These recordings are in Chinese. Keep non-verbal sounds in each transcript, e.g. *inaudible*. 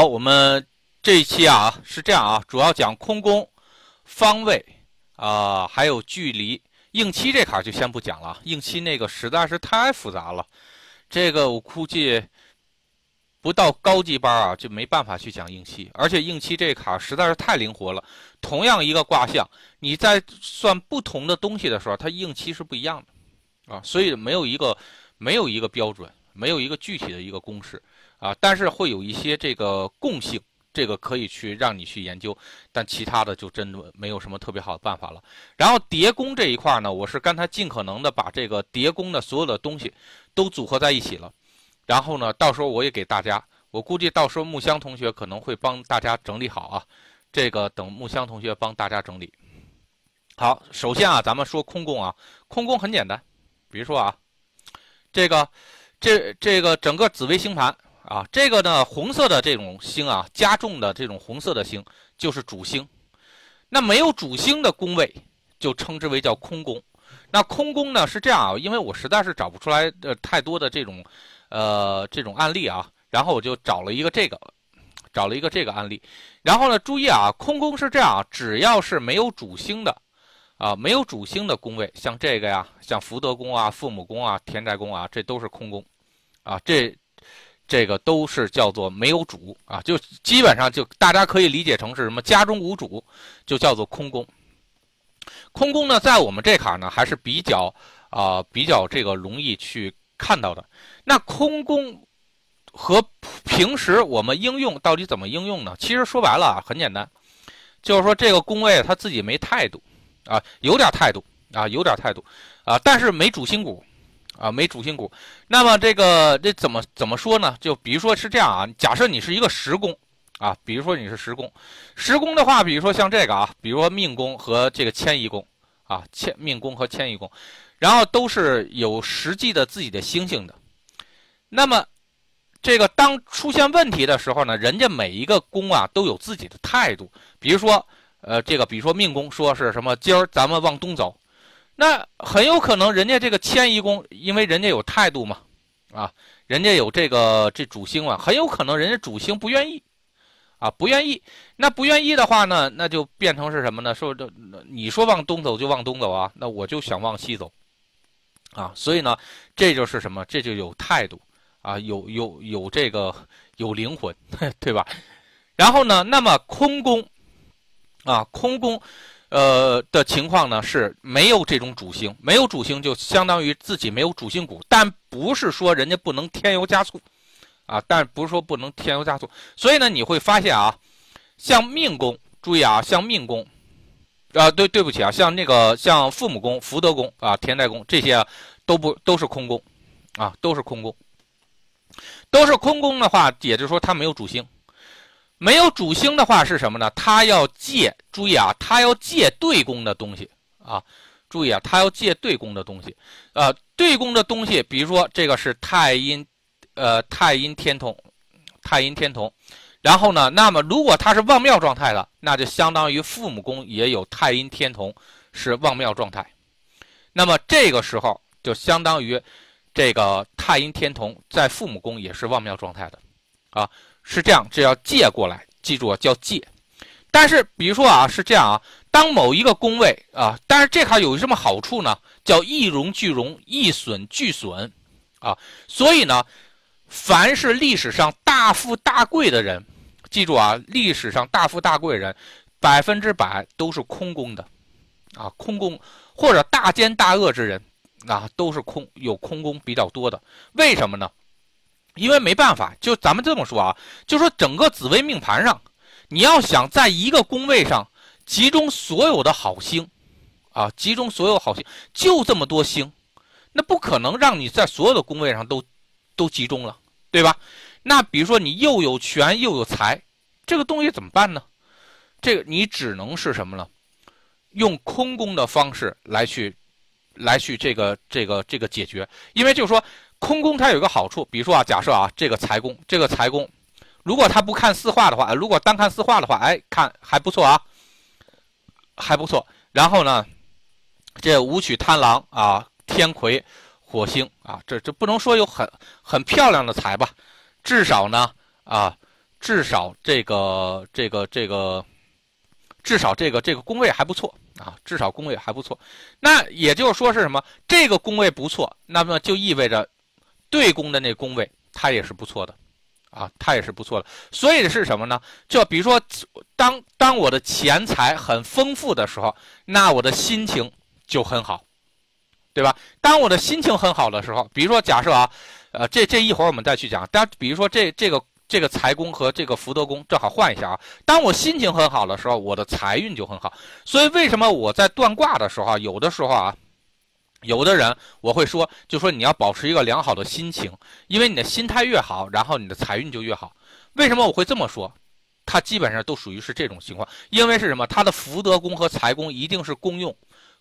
好，我们这一期啊是这样啊，主要讲空宫、方位啊，还有距离。应期这坎就先不讲了，应期那个实在是太复杂了，这个我估计不到高级班啊就没办法去讲应期，而且应期这坎实在是太灵活了。同样一个卦象，你在算不同的东西的时候，它应期是不一样的啊，所以没有一个没有一个标准，没有一个具体的一个公式啊，但是会有一些这个共性。这个可以去让你去研究，但其他的就真的没有什么特别好的办法了。然后叠宫这一块呢，我是刚才尽可能的把这个叠宫的所有的东西都组合在一起了。然后呢，到时候我也给大家，我估计到时候木香同学可能会帮大家整理好啊。这个等木香同学帮大家整理好。首先啊，咱们说空宫啊，空宫很简单，比如说啊，这个这这个整个紫微星盘。啊，这个呢，红色的这种星啊，加重的这种红色的星就是主星。那没有主星的宫位，就称之为叫空宫。那空宫呢是这样啊，因为我实在是找不出来呃太多的这种，呃这种案例啊，然后我就找了一个这个，找了一个这个案例。然后呢，注意啊，空宫是这样啊，只要是没有主星的，啊没有主星的宫位，像这个呀，像福德宫啊、父母宫啊、田宅宫啊，这都是空宫，啊这。这个都是叫做没有主啊，就基本上就大家可以理解成是什么家中无主，就叫做空宫。空宫呢，在我们这坎呢还是比较啊比较这个容易去看到的。那空宫和平时我们应用到底怎么应用呢？其实说白了啊很简单，就是说这个宫位他自己没态度啊，有点态度啊，有点态度啊，但是没主心骨。啊，没主心骨，那么这个这怎么怎么说呢？就比如说是这样啊，假设你是一个十宫啊，比如说你是十宫，十宫的话，比如说像这个啊，比如说命宫和这个迁移宫啊，迁命宫和迁移宫，然后都是有实际的自己的星星的。那么这个当出现问题的时候呢，人家每一个宫啊都有自己的态度。比如说，呃，这个比如说命宫说是什么，今儿咱们往东走。那很有可能人家这个迁移宫，因为人家有态度嘛，啊，人家有这个这主星嘛，很有可能人家主星不愿意，啊，不愿意。那不愿意的话呢，那就变成是什么呢？说这你说往东走就往东走啊，那我就想往西走，啊，所以呢，这就是什么？这就有态度啊，有有有这个有灵魂，*laughs* 对吧？然后呢，那么空宫，啊，空宫。呃的情况呢是没有这种主星，没有主星就相当于自己没有主心骨，但不是说人家不能添油加醋，啊，但不是说不能添油加醋。所以呢，你会发现啊，像命宫，注意啊，像命宫，啊，对，对不起啊，像那个像父母宫、福德宫啊、田宅宫这些都不都是空宫，啊，都是空宫，都是空宫的话，也就是说它没有主星。没有主星的话是什么呢？他要借，注意啊，他要借对宫的东西啊，注意啊，他要借对宫的东西，呃，对宫的东西，比如说这个是太阴，呃，太阴天同，太阴天同，然后呢，那么如果他是旺庙状态的，那就相当于父母宫也有太阴天同，是旺庙状态，那么这个时候就相当于这个太阴天同在父母宫也是旺庙状态的，啊。是这样，这要借过来，记住啊，叫借。但是，比如说啊，是这样啊，当某一个宫位啊，但是这块有什么好处呢？叫一荣俱荣，一损俱损，啊，所以呢，凡是历史上大富大贵的人，记住啊，历史上大富大贵人，百分之百都是空宫的，啊，空宫或者大奸大恶之人，啊，都是空有空宫比较多的。为什么呢？因为没办法，就咱们这么说啊，就说整个紫微命盘上，你要想在一个宫位上集中所有的好星，啊，集中所有好星，就这么多星，那不可能让你在所有的宫位上都都集中了，对吧？那比如说你又有权又有财，这个东西怎么办呢？这个你只能是什么呢？用空宫的方式来去，来去这个这个这个解决，因为就是说。空宫它有一个好处，比如说啊，假设啊，这个财宫，这个财宫，如果他不看四化的话，如果单看四化的话，哎，看还不错啊，还不错。然后呢，这武曲贪狼啊，天魁，火星啊，这这不能说有很很漂亮的财吧，至少呢啊，至少这个这个这个，至少这个这个宫位还不错啊，至少宫位还不错。那也就是说是什么？这个宫位不错，那么就意味着对宫的那宫位它也是不错的啊，它也是不错的。所以是什么呢？就比如说，当当我的钱财很丰富的时候，那我的心情就很好，对吧？当我的心情很好的时候，比如说假设啊。呃，这这一会儿我们再去讲。但比如说这这个这个财宫和这个福德宫正好换一下啊。当我心情很好的时候，我的财运就很好。所以为什么我在断卦的时候，有的时候啊，有的人我会说，就说你要保持一个良好的心情，因为你的心态越好，然后你的财运就越好。为什么我会这么说？它基本上都属于是这种情况，因为是什么？它的福德宫和财宫一定是共用、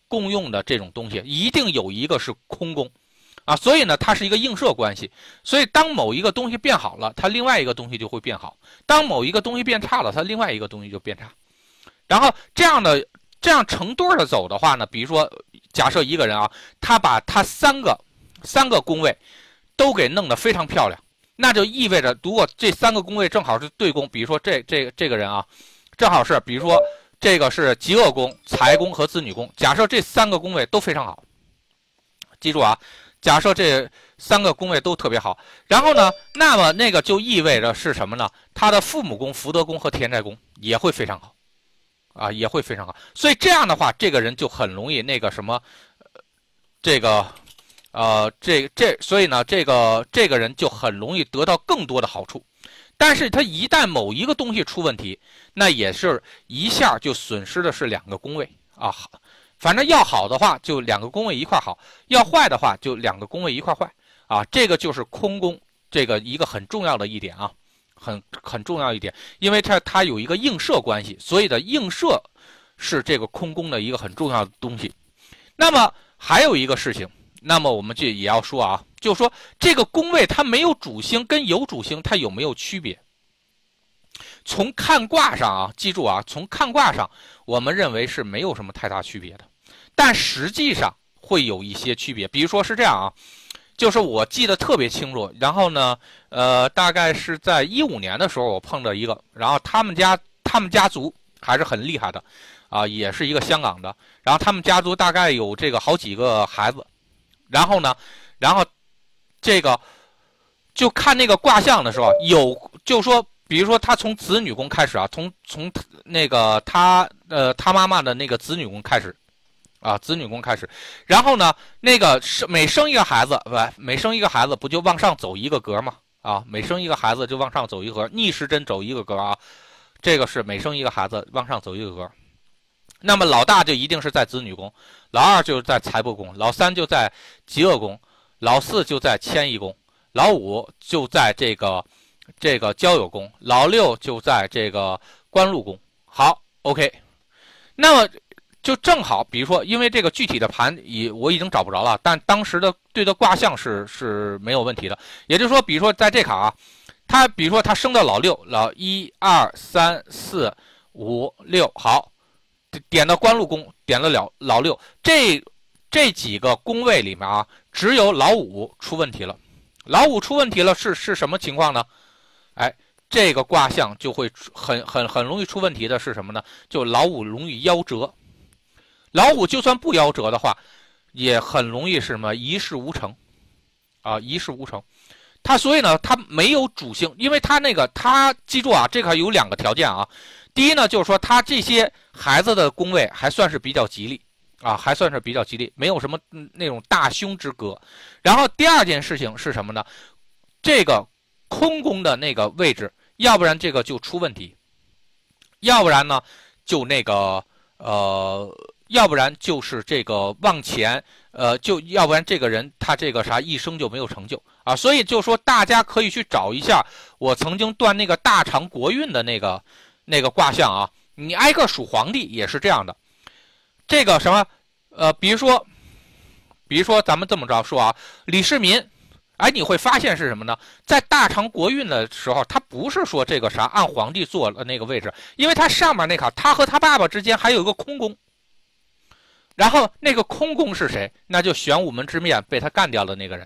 共用的这种东西，一定有一个是空宫。啊，所以呢，它是一个映射关系。所以当某一个东西变好了，它另外一个东西就会变好；当某一个东西变差了，它另外一个东西就变差。然后这样的这样成对的走的话呢，比如说假设一个人啊，他把他三个三个宫位都给弄得非常漂亮，那就意味着如果这三个宫位正好是对宫，比如说这这这个人啊，正好是比如说这个是极恶宫、财宫和子女宫，假设这三个宫位都非常好，记住啊。假设这三个宫位都特别好，然后呢，那么那个就意味着是什么呢？他的父母宫、福德宫和田宅宫也会非常好，啊，也会非常好。所以这样的话，这个人就很容易那个什么，这个，呃，这这，所以呢，这个这个人就很容易得到更多的好处。但是他一旦某一个东西出问题，那也是一下就损失的是两个宫位啊。好反正要好的话，就两个宫位一块好；要坏的话，就两个宫位一块坏。啊，这个就是空宫这个一个很重要的一点啊，很很重要一点，因为它它有一个映射关系，所以的映射是这个空宫的一个很重要的东西。那么还有一个事情，那么我们就也要说啊，就是说这个宫位它没有主星跟有主星它有没有区别？从看卦上啊，记住啊，从看卦上，我们认为是没有什么太大区别的。但实际上会有一些区别，比如说是这样啊，就是我记得特别清楚。然后呢，呃，大概是在一五年的时候，我碰到一个，然后他们家他们家族还是很厉害的，啊，也是一个香港的。然后他们家族大概有这个好几个孩子，然后呢，然后这个就看那个卦象的时候，有就说，比如说他从子女宫开始啊，从从那个他呃他妈妈的那个子女宫开始。啊，子女宫开始，然后呢，那个生每生一个孩子，不，每生一个孩子不就往上走一个格吗？啊，每生一个孩子就往上走一格，逆时针走一个格啊，这个是每生一个孩子往上走一个格。那么老大就一定是在子女宫，老二就在财帛宫，老三就在极恶宫，老四就在迁移宫，老五就在这个这个交友宫，老六就在这个官禄宫。好，OK，那么。就正好，比如说，因为这个具体的盘已我已经找不着了，但当时的对的卦象是是没有问题的。也就是说，比如说在这卡啊，他比如说他生到老六，老一二三四五六，好，点到官禄宫，点了了老六，这这几个宫位里面啊，只有老五出问题了。老五出问题了是是什么情况呢？哎，这个卦象就会很很很容易出问题的是什么呢？就老五容易夭折。老虎就算不夭折的话，也很容易是什么一事无成，啊，一事无成。他所以呢，他没有主星，因为他那个他记住啊，这块有两个条件啊。第一呢，就是说他这些孩子的宫位还算是比较吉利啊，还算是比较吉利，没有什么那种大凶之格。然后第二件事情是什么呢？这个空宫的那个位置，要不然这个就出问题，要不然呢就那个呃。要不然就是这个往前，呃，就要不然这个人他这个啥一生就没有成就啊，所以就说大家可以去找一下我曾经断那个大唐国运的那个那个卦象啊，你挨个数皇帝也是这样的，这个什么，呃，比如说，比如说咱们这么着说啊，李世民，哎，你会发现是什么呢？在大唐国运的时候，他不是说这个啥按皇帝坐了那个位置，因为他上面那卡，他和他爸爸之间还有一个空宫。然后那个空宫是谁？那就玄武门之面被他干掉的那个人，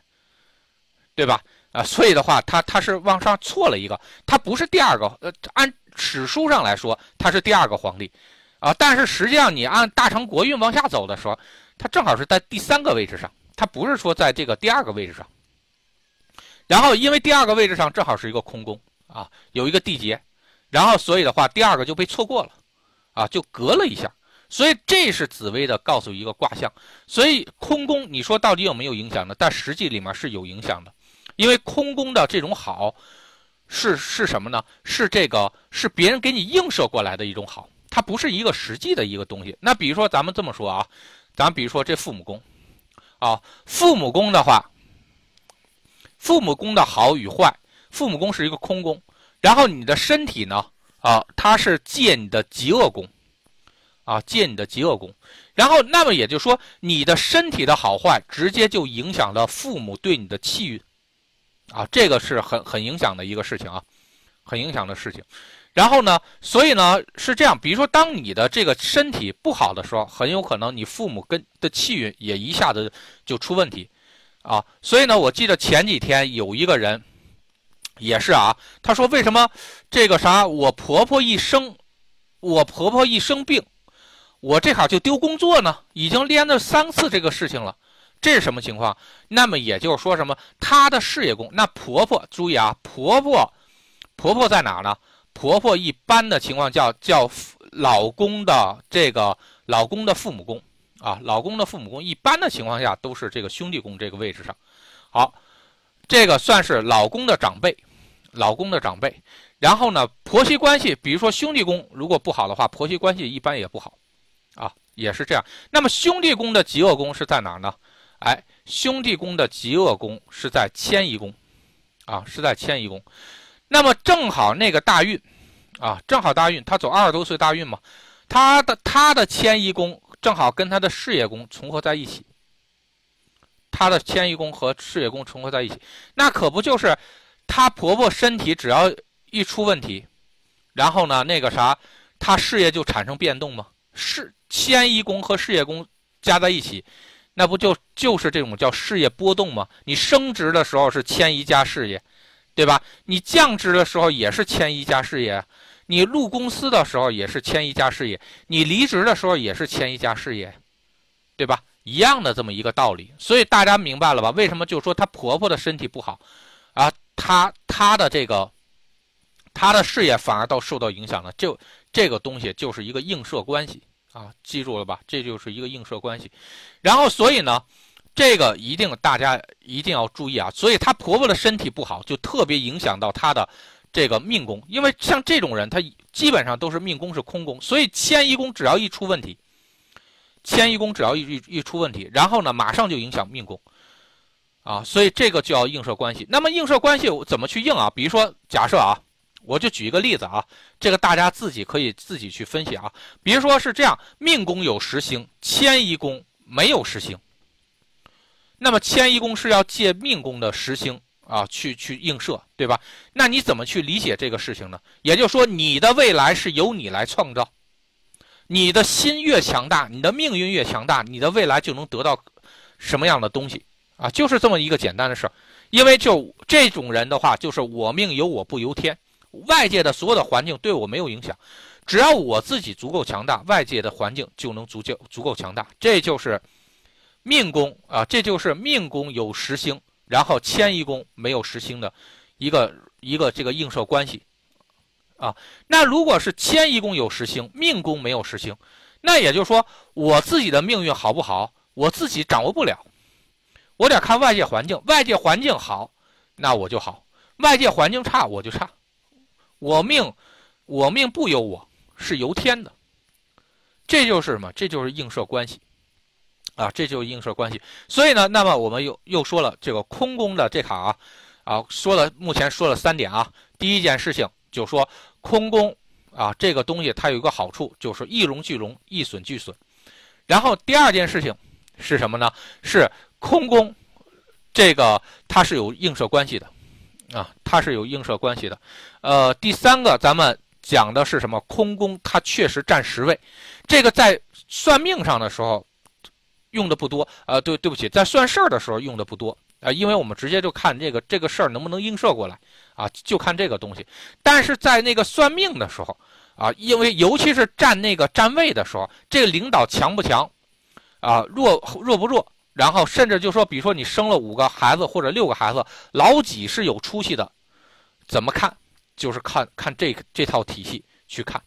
对吧？啊，所以的话，他他是往上错了一个，他不是第二个。呃，按史书上来说，他是第二个皇帝，啊，但是实际上你按大成国运往下走的时候，他正好是在第三个位置上，他不是说在这个第二个位置上。然后因为第二个位置上正好是一个空宫啊，有一个地劫，然后所以的话，第二个就被错过了，啊，就隔了一下。所以这是紫薇的告诉一个卦象，所以空宫你说到底有没有影响呢？但实际里面是有影响的，因为空宫的这种好，是是什么呢？是这个是别人给你映射过来的一种好，它不是一个实际的一个东西。那比如说咱们这么说啊，咱比如说这父母宫，啊，父母宫的话，父母宫的好与坏，父母宫是一个空宫，然后你的身体呢，啊，它是借你的极恶宫。啊，借你的极恶功，然后那么也就是说，你的身体的好坏，直接就影响了父母对你的气运，啊，这个是很很影响的一个事情啊，很影响的事情。然后呢，所以呢是这样，比如说当你的这个身体不好的时候，很有可能你父母跟的气运也一下子就出问题，啊，所以呢，我记得前几天有一个人，也是啊，他说为什么这个啥，我婆婆一生，我婆婆一生病。我这卡就丢工作呢，已经连着三次这个事情了，这是什么情况？那么也就是说什么？她的事业宫，那婆婆注意啊，婆婆，婆婆在哪呢？婆婆一般的情况叫叫老公的这个老公的父母宫啊，老公的父母宫一般的情况下都是这个兄弟宫这个位置上。好，这个算是老公的长辈，老公的长辈。然后呢，婆媳关系，比如说兄弟宫如果不好的话，婆媳关系一般也不好。啊，也是这样。那么兄弟宫的极恶宫是在哪呢？哎，兄弟宫的极恶宫是在迁移宫，啊，是在迁移宫。那么正好那个大运，啊，正好大运，他走二十多岁大运嘛，他的他的迁移宫正好跟他的事业宫重合在一起，他的迁移宫和事业宫重合在一起，那可不就是他婆婆身体只要一出问题，然后呢，那个啥，他事业就产生变动吗？是。迁移宫和事业宫加在一起，那不就就是这种叫事业波动吗？你升职的时候是迁移加事业，对吧？你降职的时候也是迁移加事业，你入公司的时候也是迁移加事业，你离职的时候也是迁移加事业，对吧？一样的这么一个道理。所以大家明白了吧？为什么就说她婆婆的身体不好啊？她她的这个她的事业反而倒受到影响了，就这个东西就是一个映射关系。啊，记住了吧？这就是一个映射关系。然后，所以呢，这个一定大家一定要注意啊。所以她婆婆的身体不好，就特别影响到她的这个命宫。因为像这种人，他基本上都是命宫是空宫，所以迁移宫只要一出问题，迁移宫只要一一一出问题，然后呢，马上就影响命宫啊。所以这个就要映射关系。那么映射关系怎么去映啊？比如说，假设啊。我就举一个例子啊，这个大家自己可以自己去分析啊。比如说是这样，命宫有十星，迁移宫没有十星，那么迁移宫是要借命宫的十星啊去去映射，对吧？那你怎么去理解这个事情呢？也就是说，你的未来是由你来创造，你的心越强大，你的命运越强大，你的未来就能得到什么样的东西啊？就是这么一个简单的事儿。因为就这种人的话，就是我命由我不由天。外界的所有的环境对我没有影响，只要我自己足够强大，外界的环境就能足够足够强大。这就是命宫啊，这就是命宫有实星，然后迁移宫没有实星的一个一个这个映射关系啊。那如果是迁移宫有实星，命宫没有实星，那也就是说我自己的命运好不好，我自己掌握不了，我得看外界环境。外界环境好，那我就好；外界环境差，我就差。我命，我命不由我，是由天的。这就是什么？这就是映射关系，啊，这就是映射关系。所以呢，那么我们又又说了这个空宫的这卡啊，啊，说了目前说了三点啊。第一件事情就说空宫啊，这个东西它有一个好处，就是一荣俱荣，一损俱损。然后第二件事情是什么呢？是空宫，这个它是有映射关系的。啊，它是有映射关系的，呃，第三个咱们讲的是什么？空宫它确实占十位，这个在算命上的时候用的不多，呃，对，对不起，在算事儿的时候用的不多啊，因为我们直接就看这个这个事儿能不能映射过来啊，就看这个东西。但是在那个算命的时候啊，因为尤其是占那个占位的时候，这个领导强不强啊，弱弱不弱？然后甚至就说，比如说你生了五个孩子或者六个孩子，老几是有出息的，怎么看？就是看看这这套体系去看，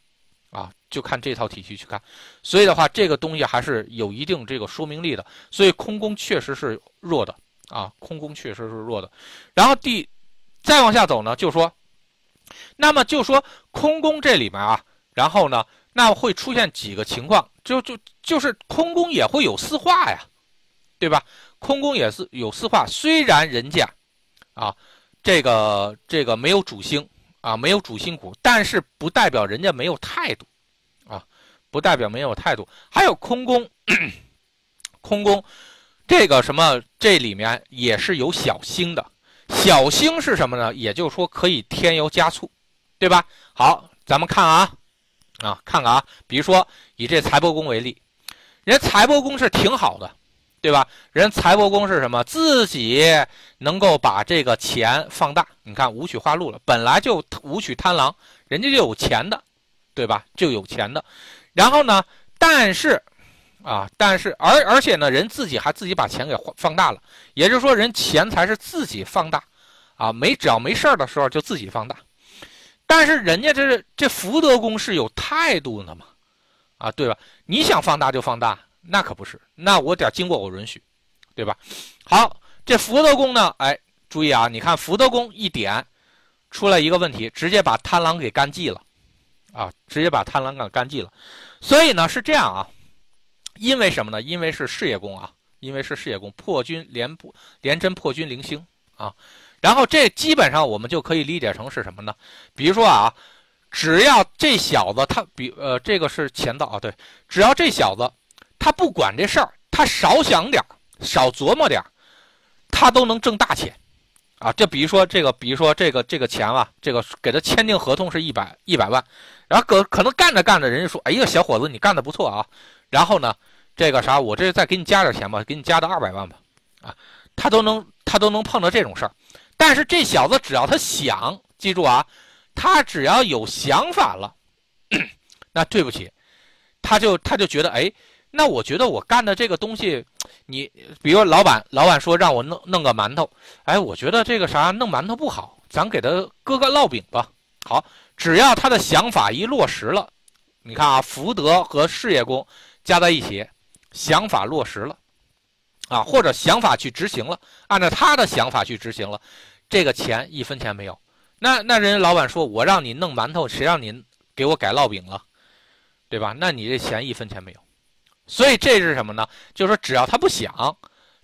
啊，就看这套体系去看。所以的话，这个东西还是有一定这个说明力的。所以空宫确实是弱的啊，空宫确实是弱的。然后第再往下走呢，就说，那么就说空宫这里面啊，然后呢，那会出现几个情况，就就就是空宫也会有四化呀。对吧？空宫也是有四化，虽然人家，啊，这个这个没有主星啊，没有主心骨，但是不代表人家没有态度，啊，不代表没有态度。还有空宫，*clears throat* 空宫，这个什么，这里面也是有小星的。小星是什么呢？也就是说可以添油加醋，对吧？好，咱们看啊，啊，看看啊，比如说以这财帛宫为例，人家财帛宫是挺好的。对吧？人财帛宫是什么？自己能够把这个钱放大。你看武曲化禄了，本来就武曲贪狼，人家就有钱的，对吧？就有钱的。然后呢？但是，啊，但是，而而且呢，人自己还自己把钱给放大了。也就是说，人钱财是自己放大，啊，没只要没事儿的时候就自己放大。但是人家这是这福德宫是有态度的嘛？啊，对吧？你想放大就放大。那可不是，那我得经过我允许，对吧？好，这福德宫呢？哎，注意啊，你看福德宫一点出来一个问题，直接把贪狼给干忌了，啊，直接把贪狼给干忌了。所以呢是这样啊，因为什么呢？因为是事业宫啊，因为是事业宫破军连破连贞破军零星啊。然后这基本上我们就可以理解成是什么呢？比如说啊，只要这小子他比呃这个是乾道啊，对，只要这小子。他不管这事儿，他少想点儿少琢磨点儿他都能挣大钱，啊，这比如说这个，比如说这个这个钱啊，这个给他签订合同是一百一百万，然后可可能干着干着，人家说，哎呀，小伙子，你干的不错啊，然后呢，这个啥，我这再给你加点钱吧，给你加到二百万吧，啊，他都能他都能碰到这种事儿，但是这小子只要他想，记住啊，他只要有想法了，*coughs* 那对不起，他就他就觉得，哎。那我觉得我干的这个东西，你比如老板，老板说让我弄弄个馒头，哎，我觉得这个啥弄馒头不好，咱给他搁个烙饼吧。好，只要他的想法一落实了，你看啊，福德和事业宫加在一起，想法落实了，啊，或者想法去执行了，按照他的想法去执行了，这个钱一分钱没有。那那人家老板说我让你弄馒头，谁让你给我改烙饼了，对吧？那你这钱一分钱没有。所以这是什么呢？就是说，只要他不想，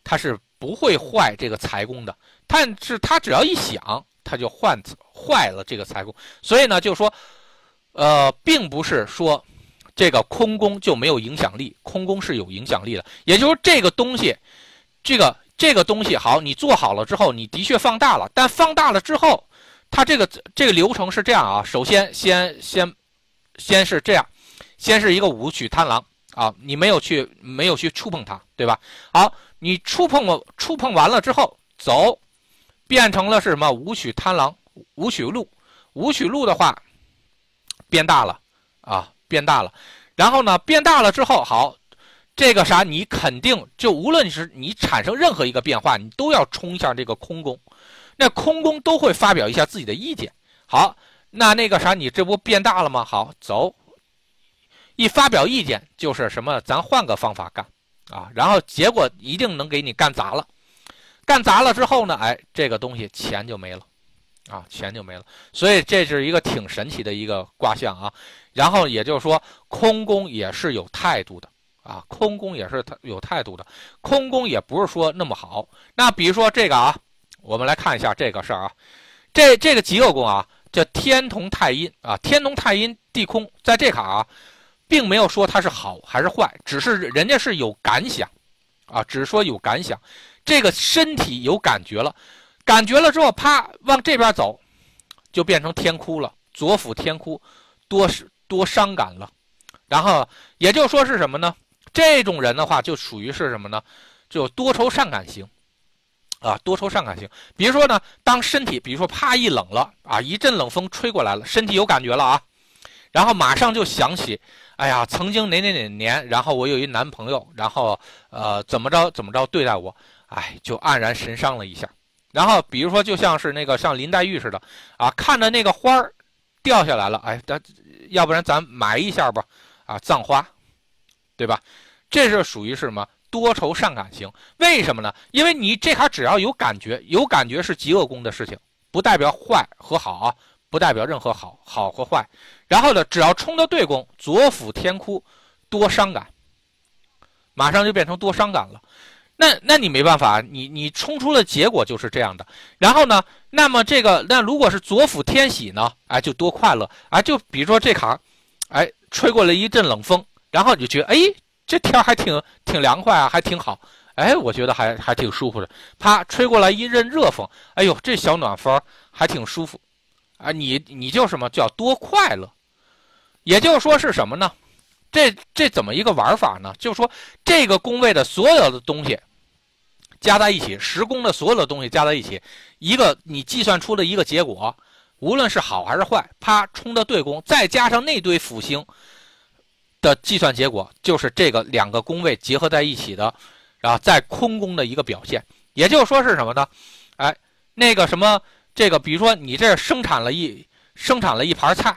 他是不会坏这个财宫的。但是他只要一想，他就换坏了这个财宫。所以呢，就是说，呃，并不是说这个空宫就没有影响力，空宫是有影响力的。也就是说这个东西，这个这个东西好，你做好了之后，你的确放大了。但放大了之后，它这个这个流程是这样啊：首先，先先先是这样，先是一个武曲贪狼。啊，你没有去，没有去触碰它，对吧？好，你触碰了，触碰完了之后，走，变成了是什么？武曲贪狼，武曲路，武曲路的话，变大了啊，变大了。然后呢，变大了之后，好，这个啥，你肯定就无论是你产生任何一个变化，你都要冲一下这个空宫，那空宫都会发表一下自己的意见。好，那那个啥，你这不变大了吗？好，走。一发表意见就是什么，咱换个方法干，啊，然后结果一定能给你干砸了，干砸了之后呢，哎，这个东西钱就没了，啊，钱就没了，所以这是一个挺神奇的一个卦象啊。然后也就是说，空宫也是有态度的，啊，空宫也是有态度的，空宫也不是说那么好。那比如说这个啊，我们来看一下这个事儿啊，这这个极恶宫啊，叫天同太阴啊，天同太阴地空，在这卡啊。并没有说它是好还是坏，只是人家是有感想，啊，只是说有感想，这个身体有感觉了，感觉了之后，啪往这边走，就变成天哭了，左辅天哭，多是多伤感了，然后也就说是什么呢？这种人的话就属于是什么呢？就多愁善感型，啊，多愁善感型。比如说呢，当身体，比如说啪一冷了啊，一阵冷风吹过来了，身体有感觉了啊，然后马上就想起，哎呀，曾经哪哪哪年，然后我有一男朋友，然后呃怎么着怎么着对待我，哎，就黯然神伤了一下。然后比如说就像是那个像林黛玉似的啊，看着那个花儿掉下来了，哎，咱要不然咱埋一下吧，啊，葬花，对吧？这是属于是什么？多愁善感型，为什么呢？因为你这卡只要有感觉，有感觉是极恶宫的事情，不代表坏和好，不代表任何好好和坏。然后呢，只要冲到对宫，左辅天哭，多伤感，马上就变成多伤感了。那那你没办法，你你冲出的结果就是这样的。然后呢，那么这个那如果是左辅天喜呢？哎，就多快乐啊！就比如说这卡，哎，吹过来一阵冷风，然后你就觉得哎。这天还挺挺凉快啊，还挺好，哎，我觉得还还挺舒服的。啪，吹过来一阵热风，哎呦，这小暖风还挺舒服，啊，你你就什么叫多快乐？也就是说是什么呢？这这怎么一个玩法呢？就是说这个宫位的所有的东西加在一起，十宫的所有的东西加在一起，一个你计算出的一个结果，无论是好还是坏，啪冲的对宫，再加上那堆辅星。的计算结果就是这个两个宫位结合在一起的，然后在空宫的一个表现。也就是说是什么呢？哎，那个什么，这个比如说你这生产了一生产了一盘菜，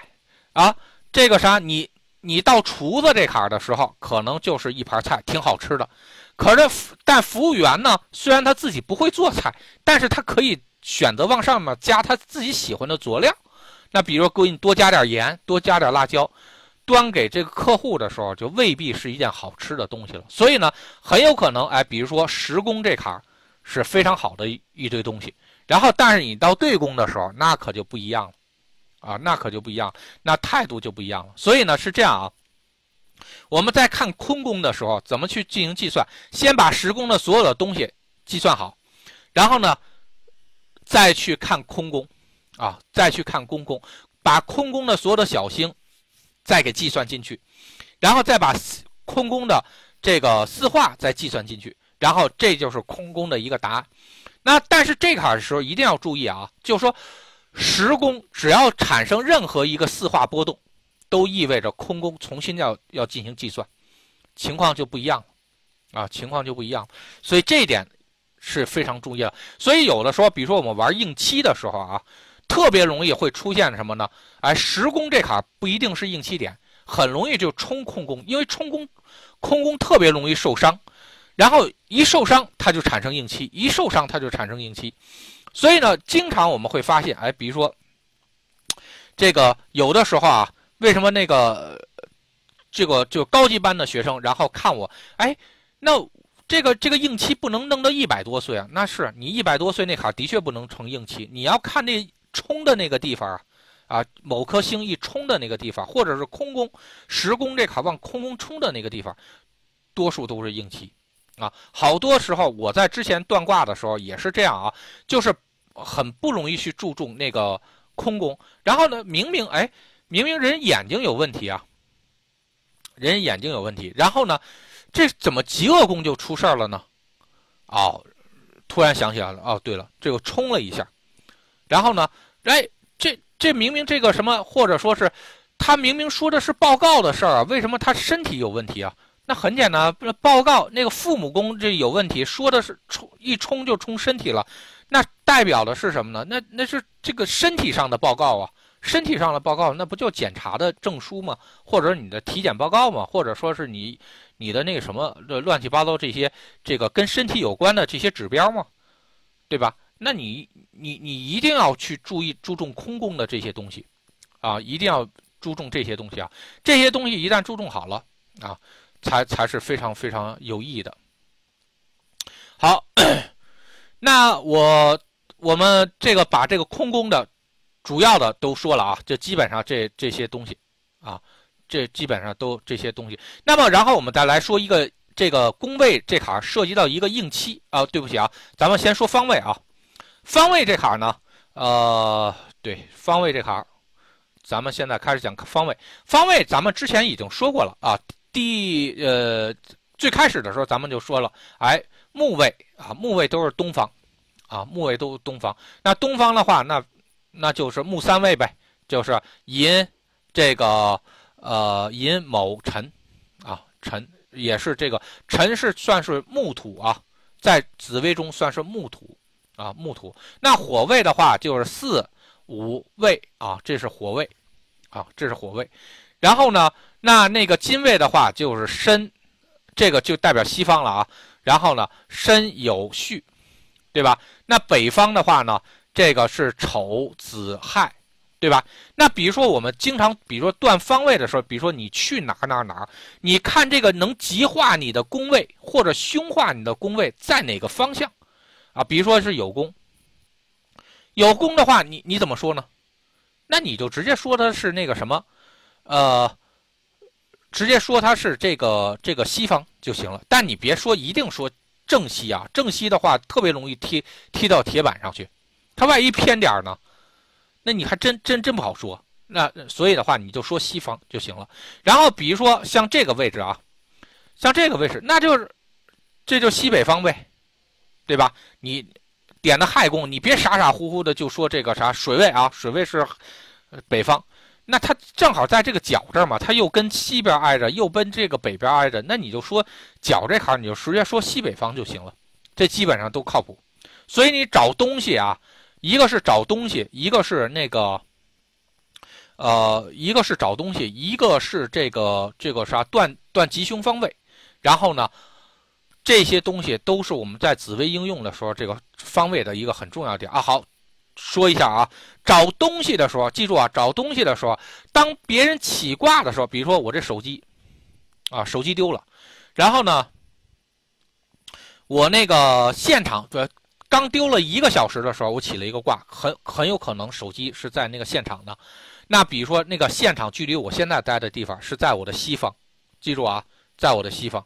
啊，这个啥，你你到厨子这坎儿的时候，可能就是一盘菜挺好吃的。可是但服务员呢，虽然他自己不会做菜，但是他可以选择往上面加他自己喜欢的佐料。那比如给你多加点盐，多加点辣椒。端给这个客户的时候，就未必是一件好吃的东西了。所以呢，很有可能，哎，比如说十宫这坎儿是非常好的一一堆东西，然后但是你到对宫的时候，那可就不一样了，啊，那可就不一样，那态度就不一样了。所以呢，是这样啊，我们在看坤宫的时候，怎么去进行计算？先把十宫的所有的东西计算好，然后呢，再去看空宫，啊，再去看宫宫，把空宫的所有的小星。再给计算进去，然后再把空宫的这个四化再计算进去，然后这就是空宫的一个答案。那但是这坎的时候一定要注意啊，就是说十宫只要产生任何一个四化波动，都意味着空宫重新要要进行计算，情况就不一样了啊，情况就不一样。所以这一点是非常注意的。所以有的时候，比如说我们玩硬七的时候啊。特别容易会出现什么呢？哎，十宫这卡不一定是硬七点，很容易就冲空宫，因为冲宫，空宫特别容易受伤，然后一受伤它就产生硬期，一受伤它就产生硬期，所以呢，经常我们会发现，哎，比如说这个有的时候啊，为什么那个这个就高级班的学生，然后看我，哎，那这个这个硬期不能弄到一百多岁啊？那是你一百多岁那卡的确不能成硬期，你要看那。冲的那个地方啊，啊，某颗星一冲的那个地方，或者是空宫、十宫这卡往空宫冲的那个地方，多数都是硬气，啊，好多时候我在之前断卦的时候也是这样啊，就是很不容易去注重那个空宫，然后呢，明明哎，明明人眼睛有问题啊，人眼睛有问题，然后呢，这怎么极恶宫就出事儿了呢？哦，突然想起来了，哦，对了，这个冲了一下，然后呢？哎，这这明明这个什么，或者说是，他明明说的是报告的事儿啊，为什么他身体有问题啊？那很简单，报告那个父母宫这有问题，说的是冲一冲就冲身体了，那代表的是什么呢？那那是这个身体上的报告啊，身体上的报告，那不就检查的证书吗？或者你的体检报告吗？或者说是你你的那个什么乱七八糟这些这个跟身体有关的这些指标吗？对吧？那你你你一定要去注意注重空宫的这些东西，啊，一定要注重这些东西啊。这些东西一旦注重好了啊，才才是非常非常有意义的。好，那我我们这个把这个空宫的主要的都说了啊，这基本上这这些东西啊，这基本上都这些东西。那么然后我们再来说一个这个宫位这坎涉及到一个应期啊，对不起啊，咱们先说方位啊。方位这坎呢，呃，对，方位这坎咱们现在开始讲方位。方位咱们之前已经说过了啊，第呃最开始的时候咱们就说了，哎，木位啊，木位都是东方，啊，木位都东方。那东方的话，那那就是木三位呗，就是寅这个呃寅卯辰啊，辰也是这个辰是算是木土啊，在紫微中算是木土啊，木土。那火位的话就是四五位啊，这是火位啊，这是火位。然后呢，那那个金位的话就是申，这个就代表西方了啊。然后呢，申酉戌，对吧？那北方的话呢，这个是丑子亥，对吧？那比如说我们经常，比如说断方位的时候，比如说你去哪哪哪，你看这个能极化你的宫位或者凶化你的宫位在哪个方向啊？比如说是有宫，有宫的话，你你怎么说呢？那你就直接说它是那个什么，呃。直接说它是这个这个西方就行了，但你别说一定说正西啊，正西的话特别容易踢踢到铁板上去，它万一偏点呢，那你还真真真不好说。那所以的话，你就说西方就行了。然后比如说像这个位置啊，像这个位置，那就是这就西北方位，对吧？你点的亥宫，你别傻傻乎乎的就说这个啥水位啊，水位是北方。那它正好在这个角这儿嘛，它又跟西边挨着，又跟这个北边挨着，那你就说角这行，你就直接说西北方就行了，这基本上都靠谱。所以你找东西啊，一个是找东西，一个是那个，呃，一个是找东西，一个是这个这个啥断断吉凶方位，然后呢，这些东西都是我们在紫微应用的时候这个方位的一个很重要点啊。好。说一下啊，找东西的时候，记住啊，找东西的时候，当别人起卦的时候，比如说我这手机，啊，手机丢了，然后呢，我那个现场对，刚丢了一个小时的时候，我起了一个卦，很很有可能手机是在那个现场的。那比如说那个现场距离我现在待的地方是在我的西方，记住啊，在我的西方。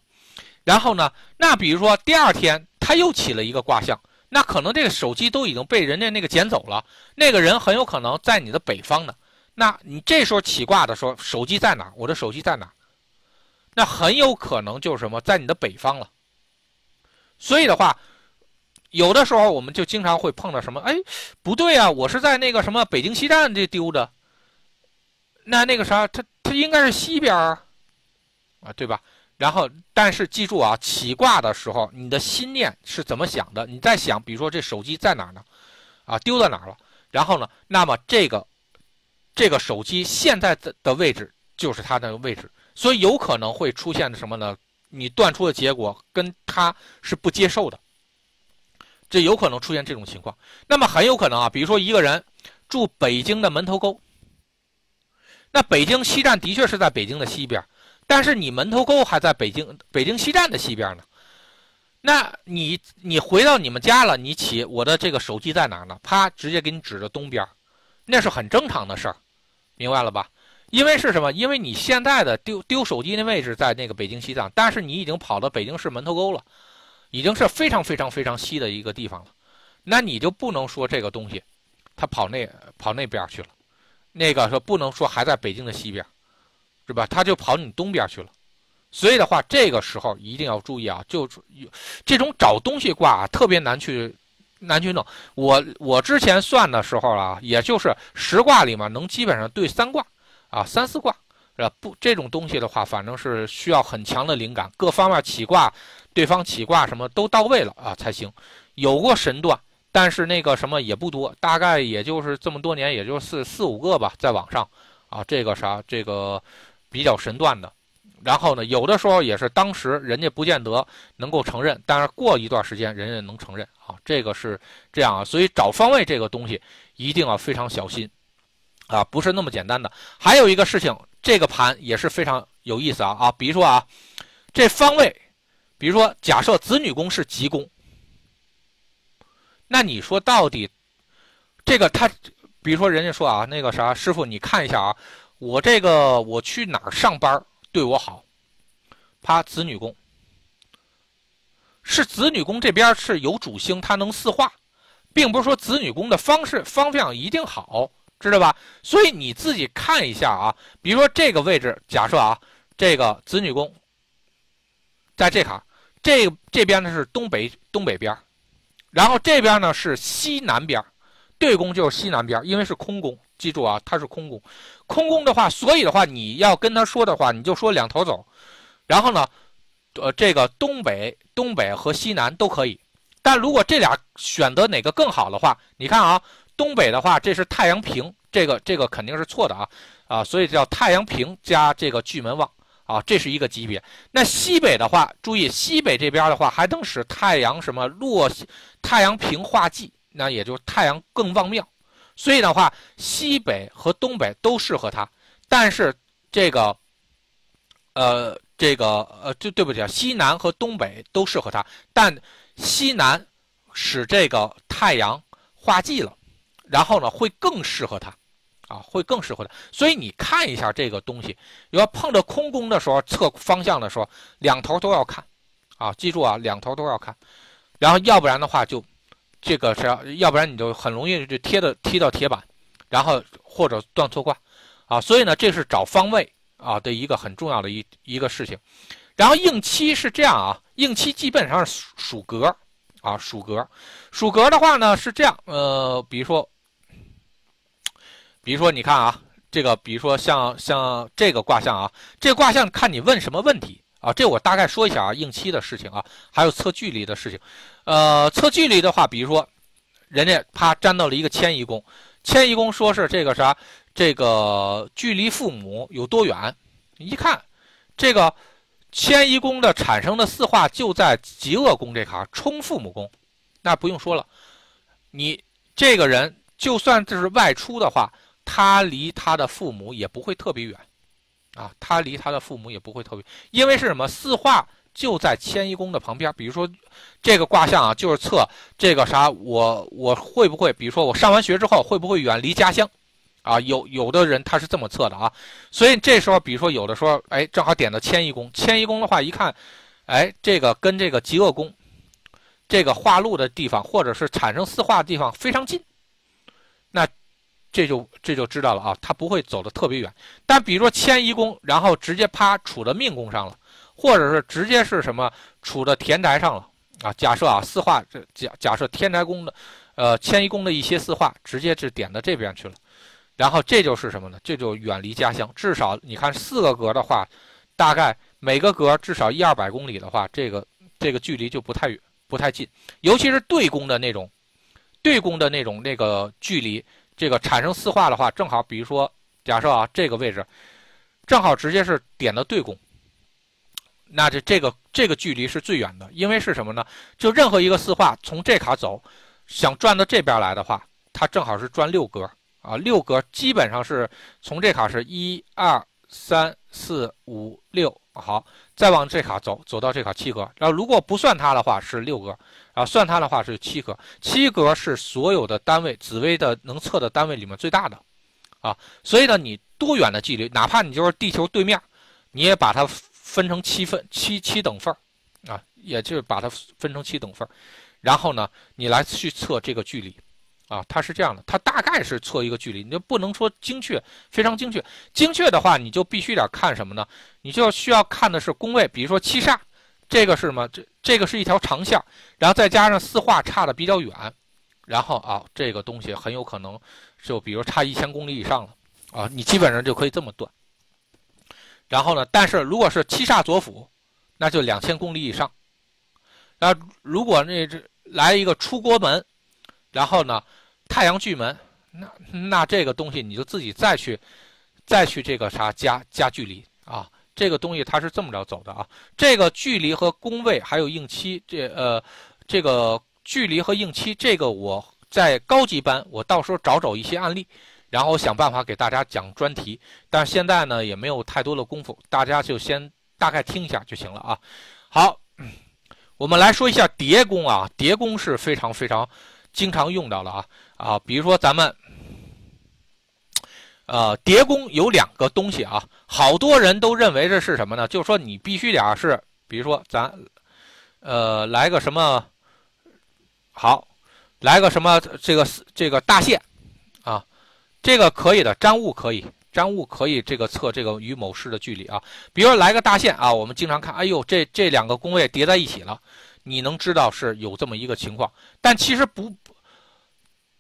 然后呢，那比如说第二天他又起了一个卦象。那可能这个手机都已经被人家那个捡走了，那个人很有可能在你的北方呢。那你这时候起卦的时候，手机在哪？我的手机在哪？那很有可能就是什么，在你的北方了。所以的话，有的时候我们就经常会碰到什么？哎，不对啊，我是在那个什么北京西站这丢的。那那个啥，它它应该是西边啊，啊，对吧？然后，但是记住啊，起卦的时候，你的心念是怎么想的？你在想，比如说这手机在哪儿呢？啊，丢在哪儿了？然后呢，那么这个这个手机现在的的位置就是它的位置，所以有可能会出现什么呢？你断出的结果跟它是不接受的，这有可能出现这种情况。那么很有可能啊，比如说一个人住北京的门头沟，那北京西站的确是在北京的西边。但是你门头沟还在北京北京西站的西边呢，那你你回到你们家了，你起我的这个手机在哪呢？啪，直接给你指着东边，那是很正常的事儿，明白了吧？因为是什么？因为你现在的丢丢手机的位置在那个北京西站，但是你已经跑到北京市门头沟了，已经是非常非常非常西的一个地方了，那你就不能说这个东西，他跑那跑那边去了，那个说不能说还在北京的西边。是吧？他就跑你东边去了，所以的话，这个时候一定要注意啊！就有这种找东西卦特别难去难去弄。我我之前算的时候啊，也就是十卦里面能基本上对三卦啊，三四卦是吧？不，这种东西的话，反正是需要很强的灵感，各方面起卦，对方起卦什么都到位了啊才行。有过神断，但是那个什么也不多，大概也就是这么多年，也就四四五个吧，在网上啊，这个啥这个。比较神断的，然后呢，有的时候也是当时人家不见得能够承认，但是过一段时间人家能承认啊，这个是这样啊，所以找方位这个东西一定要非常小心啊，不是那么简单的。还有一个事情，这个盘也是非常有意思啊啊，比如说啊，这方位，比如说假设子女宫是吉宫，那你说到底这个他，比如说人家说啊，那个啥师傅，你看一下啊。我这个我去哪儿上班对我好？啪，子女宫是子女宫这边是有主星，它能四化，并不是说子女宫的方式方向一定好，知道吧？所以你自己看一下啊，比如说这个位置，假设啊，这个子女宫在这卡，这这边呢是东北东北边然后这边呢是西南边，对宫就是西南边，因为是空宫，记住啊，它是空宫。空宫的话，所以的话你要跟他说的话，你就说两头走。然后呢，呃，这个东北、东北和西南都可以。但如果这俩选择哪个更好的话，你看啊，东北的话这是太阳平，这个这个肯定是错的啊啊，所以叫太阳平加这个巨门旺。啊，这是一个级别。那西北的话，注意西北这边的话，还能使太阳什么落，太阳平化忌，那也就太阳更旺庙。所以的话，西北和东北都适合他。但是这个，呃，这个呃，对对不起啊，西南和东北都适合他，但西南使这个太阳化忌了，然后呢，会更适合他。啊，会更适合它。所以你看一下这个东西，你要碰着空宫的时候，测方向的时候，两头都要看，啊，记住啊，两头都要看。然后要不然的话，就这个是要不然你就很容易就贴的踢到铁板，然后或者断错卦，啊，所以呢，这是找方位啊的一个很重要的一一个事情。然后应期是这样啊，应期基本上是属格啊，属格，属格的话呢是这样，呃，比如说。比如说，你看啊，这个，比如说像像这个卦象啊，这个卦象看你问什么问题啊？这我大概说一下啊，应期的事情啊，还有测距离的事情。呃，测距离的话，比如说，人家啪粘到了一个迁移宫，迁移宫说是这个啥，这个距离父母有多远？一看，这个迁移宫的产生的四化就在极恶宫这坎冲父母宫，那不用说了，你这个人就算这是外出的话。他离他的父母也不会特别远，啊，他离他的父母也不会特别，因为是什么？四化就在迁移宫的旁边。比如说，这个卦象啊，就是测这个啥，我我会不会，比如说我上完学之后会不会远离家乡？啊，有有的人他是这么测的啊。所以这时候，比如说有的时候，哎，正好点到迁移宫，迁移宫的话一看，哎，这个跟这个极恶宫，这个化禄的地方，或者是产生四化的地方非常近，这就这就知道了啊，他不会走的特别远。但比如说迁移宫，然后直接啪处到命宫上了，或者是直接是什么处到田宅上了啊？假设啊四化这假假设天宅宫的，呃迁移宫的一些四化直接是点到这边去了，然后这就是什么呢？这就远离家乡。至少你看四个格的话，大概每个格至少一二百公里的话，这个这个距离就不太远不太近。尤其是对宫的那种，对宫的那种那个距离。这个产生四化的话，正好，比如说，假设啊，这个位置正好直接是点的对宫，那这这个这个距离是最远的，因为是什么呢？就任何一个四化从这卡走，想转到这边来的话，它正好是转六格啊，六格基本上是从这卡是一二三四五六，好，再往这卡走，走到这卡七格，然后如果不算它的话是六格。啊，算它的话是七格，七格是所有的单位紫微的能测的单位里面最大的，啊，所以呢，你多远的距离，哪怕你就是地球对面，你也把它分成七分七七等份，啊，也就是把它分成七等份，然后呢，你来去测这个距离，啊，它是这样的，它大概是测一个距离，你就不能说精确，非常精确，精确的话你就必须得看什么呢？你就需要看的是宫位，比如说七煞。这个是什么？这这个是一条长线，然后再加上四化差的比较远，然后啊，这个东西很有可能就比如差一千公里以上了啊，你基本上就可以这么断。然后呢，但是如果是七煞左辅，那就两千公里以上。那如果那这来一个出国门，然后呢太阳巨门，那那这个东西你就自己再去再去这个啥加加距离啊。这个东西它是这么着走的啊，这个距离和宫位还有应期，这呃，这个距离和应期，这个我在高级班，我到时候找找一些案例，然后想办法给大家讲专题。但是现在呢也没有太多的功夫，大家就先大概听一下就行了啊。好，我们来说一下叠宫啊，叠宫是非常非常经常用到了啊啊，比如说咱们。呃，叠宫有两个东西啊，好多人都认为这是什么呢？就是说你必须得是，比如说咱，呃，来个什么，好，来个什么这个这个大线，啊，这个可以的，粘物可以，占物可以这个测这个与某事的距离啊。比如说来个大线啊，我们经常看，哎呦，这这两个宫位叠在一起了，你能知道是有这么一个情况。但其实不，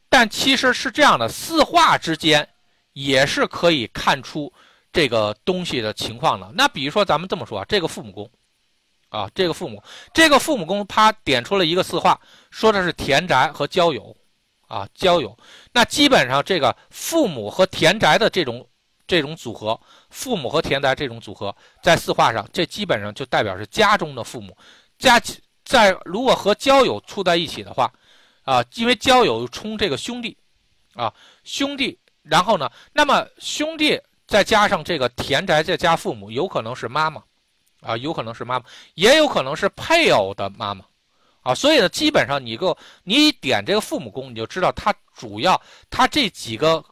但其实是这样的，四化之间也是可以看出这个东西的情况的。那比如说咱们这么说啊，这个父母宫，啊，这个父母，这个父母宫，他点出了一个四化，说的是田宅和交友，啊，交友。那基本上这个父母和田宅的这种。这种组合，父母和田宅这种组合，在四化上，这基本上就代表是家中的父母。家在如果和交友处在一起的话，啊，因为交友冲这个兄弟，啊，兄弟，然后呢，那么兄弟再加上这个田宅再加父母，有可能是妈妈，啊，有可能是妈妈，也有可能是配偶的妈妈，啊，所以呢，基本上你个你一点这个父母宫，你就知道它主要它这几个。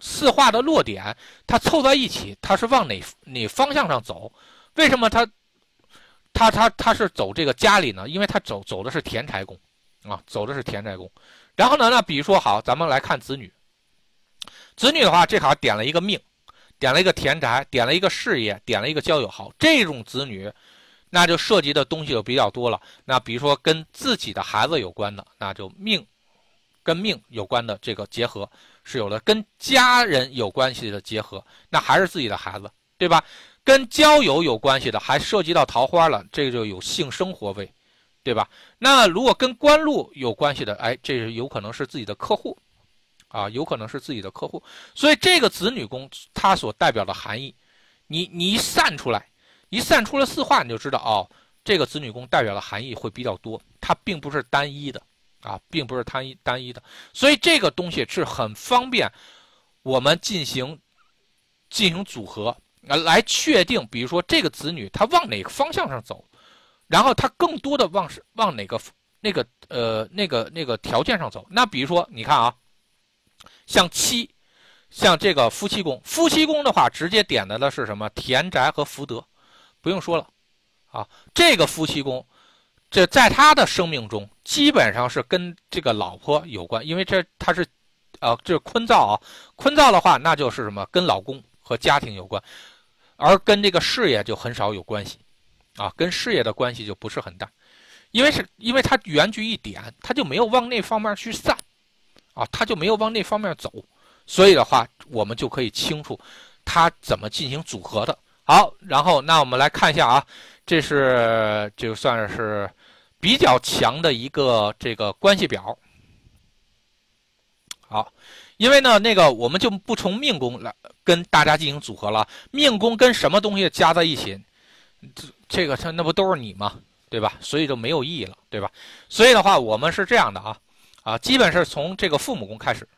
四化的落点，它凑在一起，它是往哪哪方向上走？为什么它，它它它是走这个家里呢？因为它走走的是田宅宫，啊，走的是田宅宫。然后呢，那比如说好，咱们来看子女，子女的话，这卡点了一个命，点了一个田宅，点了一个事业，点了一个交友。好，这种子女，那就涉及的东西就比较多了。那比如说跟自己的孩子有关的，那就命，跟命有关的这个结合。是有的，跟家人有关系的结合，那还是自己的孩子，对吧？跟交友有关系的，还涉及到桃花了，这个就有性生活位，对吧？那如果跟官禄有关系的，哎，这是有可能是自己的客户，啊，有可能是自己的客户。所以这个子女宫它所代表的含义，你你一散出来，一散出了四化，你就知道哦，这个子女宫代表的含义会比较多，它并不是单一的。啊，并不是单一单一的，所以这个东西是很方便我们进行进行组合啊，来确定，比如说这个子女他往哪个方向上走，然后他更多的往是往哪个那个呃那个那个条件上走。那比如说你看啊，像妻，像这个夫妻宫，夫妻宫的话，直接点的的是什么？田宅和福德，不用说了。啊，这个夫妻宫。这在他的生命中，基本上是跟这个老婆有关，因为这他是，呃，这坤造啊，坤造的话，那就是什么？跟老公和家庭有关，而跟这个事业就很少有关系，啊，跟事业的关系就不是很大，因为是因为他原局一点，他就没有往那方面去散，啊，他就没有往那方面走，所以的话，我们就可以清楚他怎么进行组合的。好，然后那我们来看一下啊，这是就算是。比较强的一个这个关系表，好，因为呢，那个我们就不从命宫来跟大家进行组合了。命宫跟什么东西加在一起，这这个他那不都是你吗？对吧？所以就没有意义了，对吧？所以的话，我们是这样的啊啊，基本是从这个父母宫开始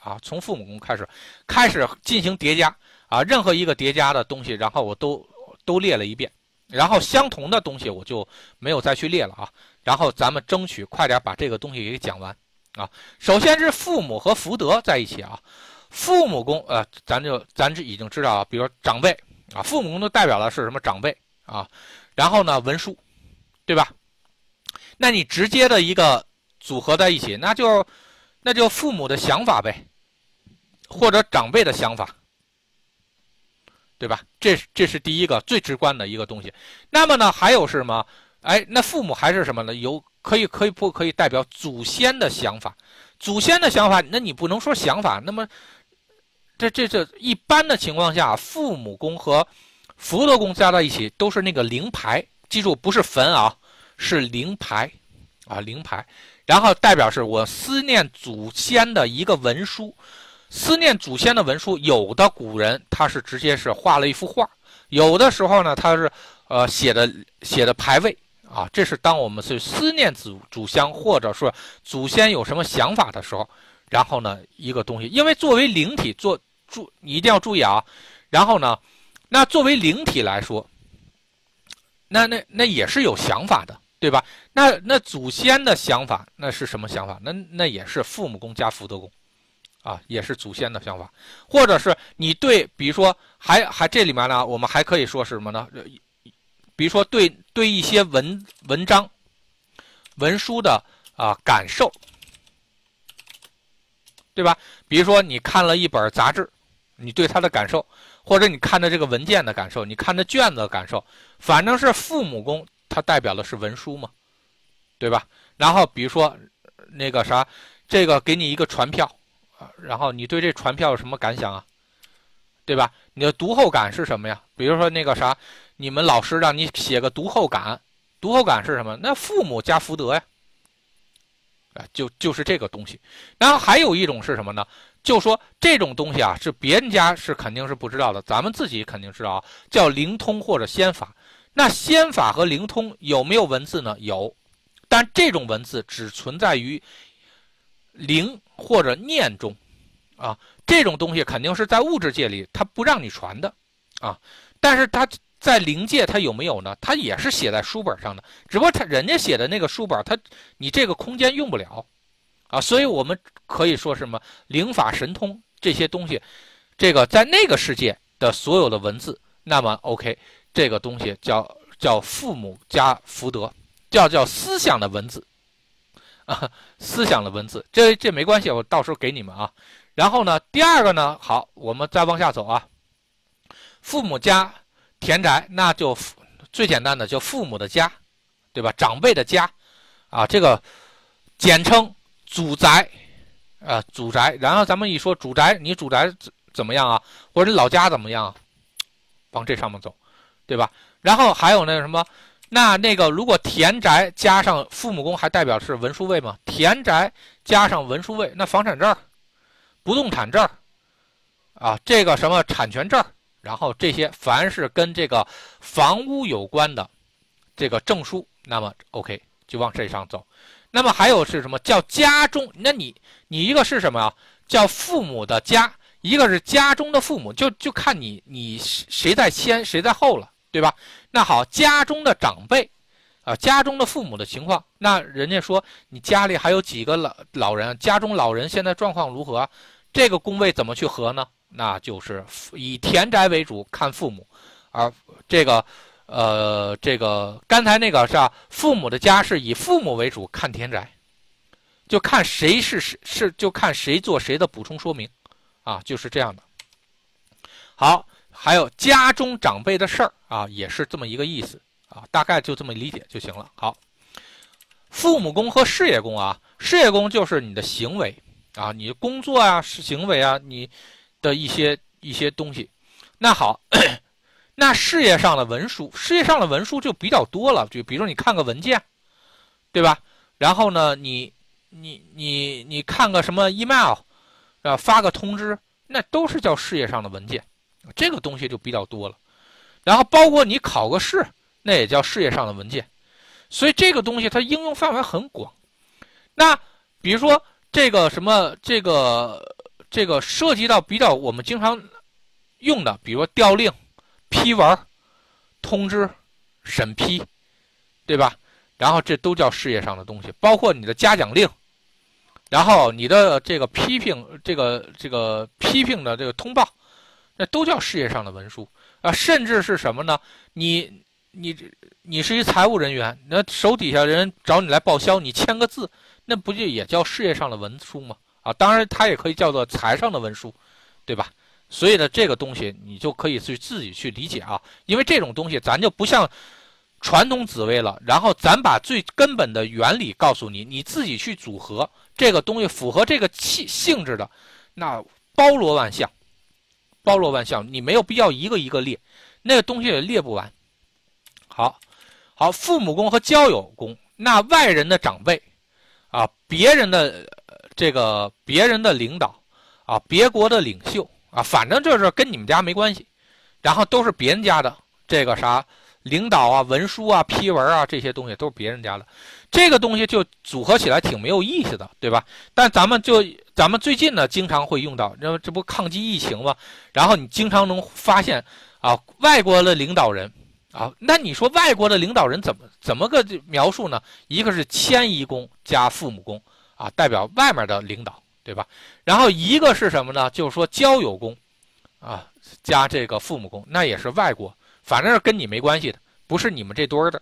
啊，从父母宫开始开始进行叠加啊，任何一个叠加的东西，然后我都都列了一遍，然后相同的东西我就没有再去列了啊。然后咱们争取快点把这个东西给讲完，啊，首先是父母和福德在一起啊，父母宫呃，咱就咱这已经知道啊，比如长辈啊，父母宫都代表的是什么长辈啊，然后呢文书，对吧？那你直接的一个组合在一起，那就那就父母的想法呗，或者长辈的想法，对吧？这这是第一个最直观的一个东西。那么呢，还有是什么？哎，那父母还是什么呢？有可以可以不可以代表祖先的想法？祖先的想法，那你不能说想法。那么，这这这一般的情况下，父母宫和福德宫加在一起都是那个灵牌，记住不是坟啊，是灵牌啊灵牌。然后代表是我思念祖先的一个文书，思念祖先的文书。有的古人他是直接是画了一幅画，有的时候呢他是呃写的写的牌位。啊，这是当我们去思念祖祖先，或者说祖先有什么想法的时候，然后呢，一个东西，因为作为灵体，做注你一定要注意啊。然后呢，那作为灵体来说，那那那也是有想法的，对吧？那那祖先的想法，那是什么想法？那那也是父母宫加福德宫，啊，也是祖先的想法，或者是你对，比如说还还这里面呢，我们还可以说是什么呢？比如说，对对一些文文章、文书的啊感受，对吧？比如说，你看了一本杂志，你对它的感受，或者你看的这个文件的感受，你看的卷子的感受，反正是父母宫，它代表的是文书嘛，对吧？然后比如说那个啥，这个给你一个传票啊，然后你对这传票有什么感想啊？对吧？你的读后感是什么呀？比如说那个啥，你们老师让你写个读后感，读后感是什么？那父母加福德呀，啊，就就是这个东西。然后还有一种是什么呢？就说这种东西啊，是别人家是肯定是不知道的，咱们自己肯定知道，叫灵通或者仙法。那仙法和灵通有没有文字呢？有，但这种文字只存在于灵或者念中，啊。这种东西肯定是在物质界里，它不让你传的，啊，但是它在灵界它有没有呢？它也是写在书本上的，只不过他人家写的那个书本，它你这个空间用不了，啊，所以我们可以说什么灵法神通这些东西，这个在那个世界的所有的文字，那么 OK，这个东西叫叫父母加福德，叫叫思想的文字，啊，思想的文字，这这没关系，我到时候给你们啊。然后呢，第二个呢，好，我们再往下走啊。父母家田宅，那就最简单的，就父母的家，对吧？长辈的家，啊，这个简称祖宅，啊，祖宅。然后咱们一说祖宅，你祖宅怎怎么样啊？或者你老家怎么样？啊往这上面走，对吧？然后还有那个什么，那那个如果田宅加上父母宫，还代表是文书位吗？田宅加上文书位，那房产证。不动产证啊，这个什么产权证然后这些凡是跟这个房屋有关的这个证书，那么 OK 就往这上走。那么还有是什么叫家中？那你你一个是什么啊？叫父母的家，一个是家中的父母，就就看你你谁在先谁在后了，对吧？那好，家中的长辈啊，家中的父母的情况，那人家说你家里还有几个老老人？家中老人现在状况如何？这个宫位怎么去合呢？那就是以田宅为主看父母，而这个，呃，这个刚才那个是啊？父母的家是以父母为主看田宅，就看谁是是是，就看谁做谁的补充说明，啊，就是这样的。好，还有家中长辈的事儿啊，也是这么一个意思啊，大概就这么理解就行了。好，父母宫和事业宫啊，事业宫就是你的行为。啊，你工作啊，是行为啊，你的一些一些东西。那好，那事业上的文书，事业上的文书就比较多了。就比如说你看个文件，对吧？然后呢，你你你你看个什么 email，啊，发个通知，那都是叫事业上的文件。这个东西就比较多了。然后包括你考个试，那也叫事业上的文件。所以这个东西它应用范围很广。那比如说。这个什么，这个这个涉及到比较我们经常用的，比如说调令、批文、通知、审批，对吧？然后这都叫事业上的东西，包括你的嘉奖令，然后你的这个批评、这个这个批评的这个通报，那都叫事业上的文书啊。甚至是什么呢？你你你是一财务人员，那手底下人找你来报销，你签个字。那不就也叫事业上的文书吗？啊，当然它也可以叫做财上的文书，对吧？所以呢，这个东西你就可以去自己去理解啊，因为这种东西咱就不像传统紫薇了，然后咱把最根本的原理告诉你，你自己去组合这个东西符合这个气性质的，那包罗万象，包罗万象，你没有必要一个一个列，那个东西也列不完。好，好，父母宫和交友宫，那外人的长辈。啊，别人的这个别人的领导，啊，别国的领袖啊，反正就是跟你们家没关系，然后都是别人家的这个啥领导啊、文书啊、批文啊这些东西都是别人家的，这个东西就组合起来挺没有意思的，对吧？但咱们就咱们最近呢，经常会用到，因为这不抗击疫情嘛，然后你经常能发现啊，外国的领导人。啊，那你说外国的领导人怎么怎么个描述呢？一个是迁移宫加父母宫啊，代表外面的领导，对吧？然后一个是什么呢？就是说交友宫，啊，加这个父母宫，那也是外国，反正是跟你没关系的，不是你们这堆儿的，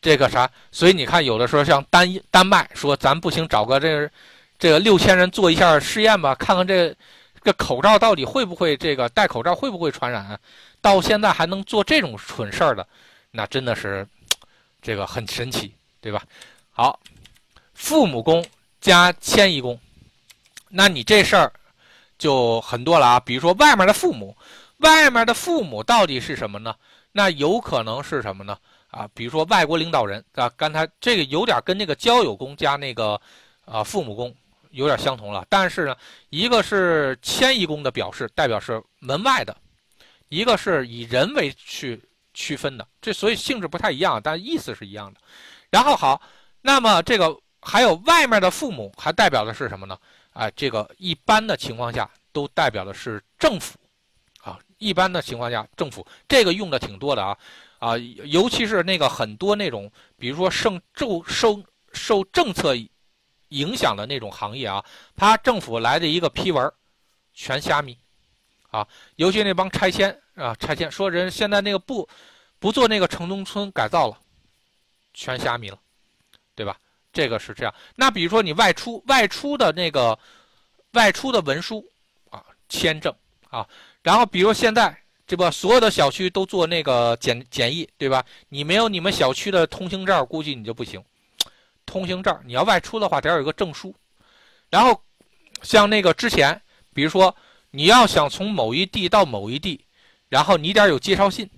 这个啥？所以你看，有的时候像丹丹麦说，咱不行，找个这个这个六千人做一下试验吧，看看这这口罩到底会不会这个戴口罩会不会传染。到现在还能做这种蠢事儿的，那真的是这个很神奇，对吧？好，父母宫加迁移宫，那你这事儿就很多了啊。比如说外面的父母，外面的父母到底是什么呢？那有可能是什么呢？啊，比如说外国领导人啊，刚才这个有点跟那个交友宫加那个啊父母宫有点相同了，但是呢，一个是迁移宫的表示，代表是门外的。一个是以人为去区分的，这所以性质不太一样，但意思是一样的。然后好，那么这个还有外面的父母，还代表的是什么呢？啊，这个一般的情况下都代表的是政府，啊，一般的情况下政府这个用的挺多的啊，啊，尤其是那个很多那种，比如说受受受受政策影响的那种行业啊，他政府来的一个批文，全虾米。啊，尤其那帮拆迁啊，拆迁说人现在那个不不做那个城中村改造了，全虾米了，对吧？这个是这样。那比如说你外出外出的那个外出的文书啊，签证啊，然后比如现在这不所有的小区都做那个检检疫，对吧？你没有你们小区的通行证，估计你就不行。通行证你要外出的话，得要有个证书。然后像那个之前，比如说。你要想从某一地到某一地，然后你得有介绍信，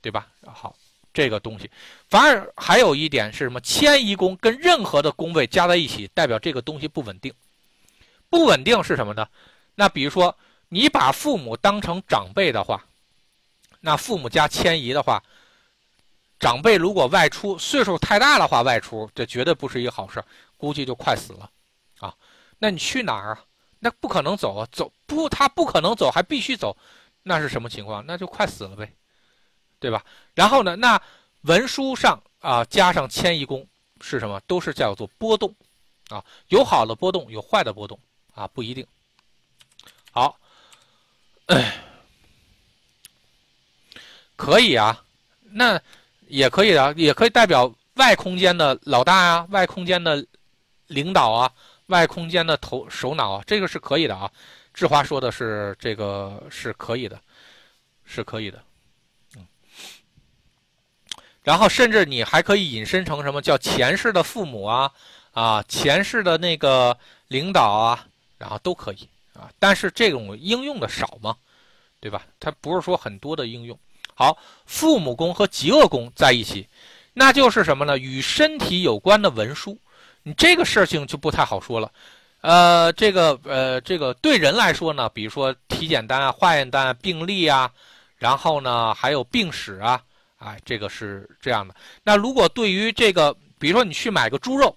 对吧？好，这个东西，反而还有一点是什么？迁移宫跟任何的宫位加在一起，代表这个东西不稳定。不稳定是什么呢？那比如说你把父母当成长辈的话，那父母加迁移的话，长辈如果外出，岁数太大的话，外出这绝对不是一个好事，估计就快死了啊。那你去哪儿啊？那不可能走啊，走不，他不可能走，还必须走，那是什么情况？那就快死了呗，对吧？然后呢，那文书上啊加上迁移宫是什么？都是叫做波动，啊，有好的波动，有坏的波动啊，不一定。好，*clears throat* 可以啊，那也可以啊，也可以代表外空间的老大呀，外空间的领导啊。外空间的头首脑啊，这个是可以的啊。志华说的是这个是可以的，是可以的。然后甚至你还可以引申成什么叫前世的父母啊啊，前世的那个领导啊，然后都可以啊。但是这种应用的少嘛，对吧？它不是说很多的应用。好，父母宫和极恶宫在一起，那就是什么呢？与身体有关的文书。你这个事情就不太好说了，呃，这个呃，这个对人来说呢，比如说体检单啊、化验单、病历啊，然后呢还有病史啊，哎，这个是这样的。那如果对于这个，比如说你去买个猪肉，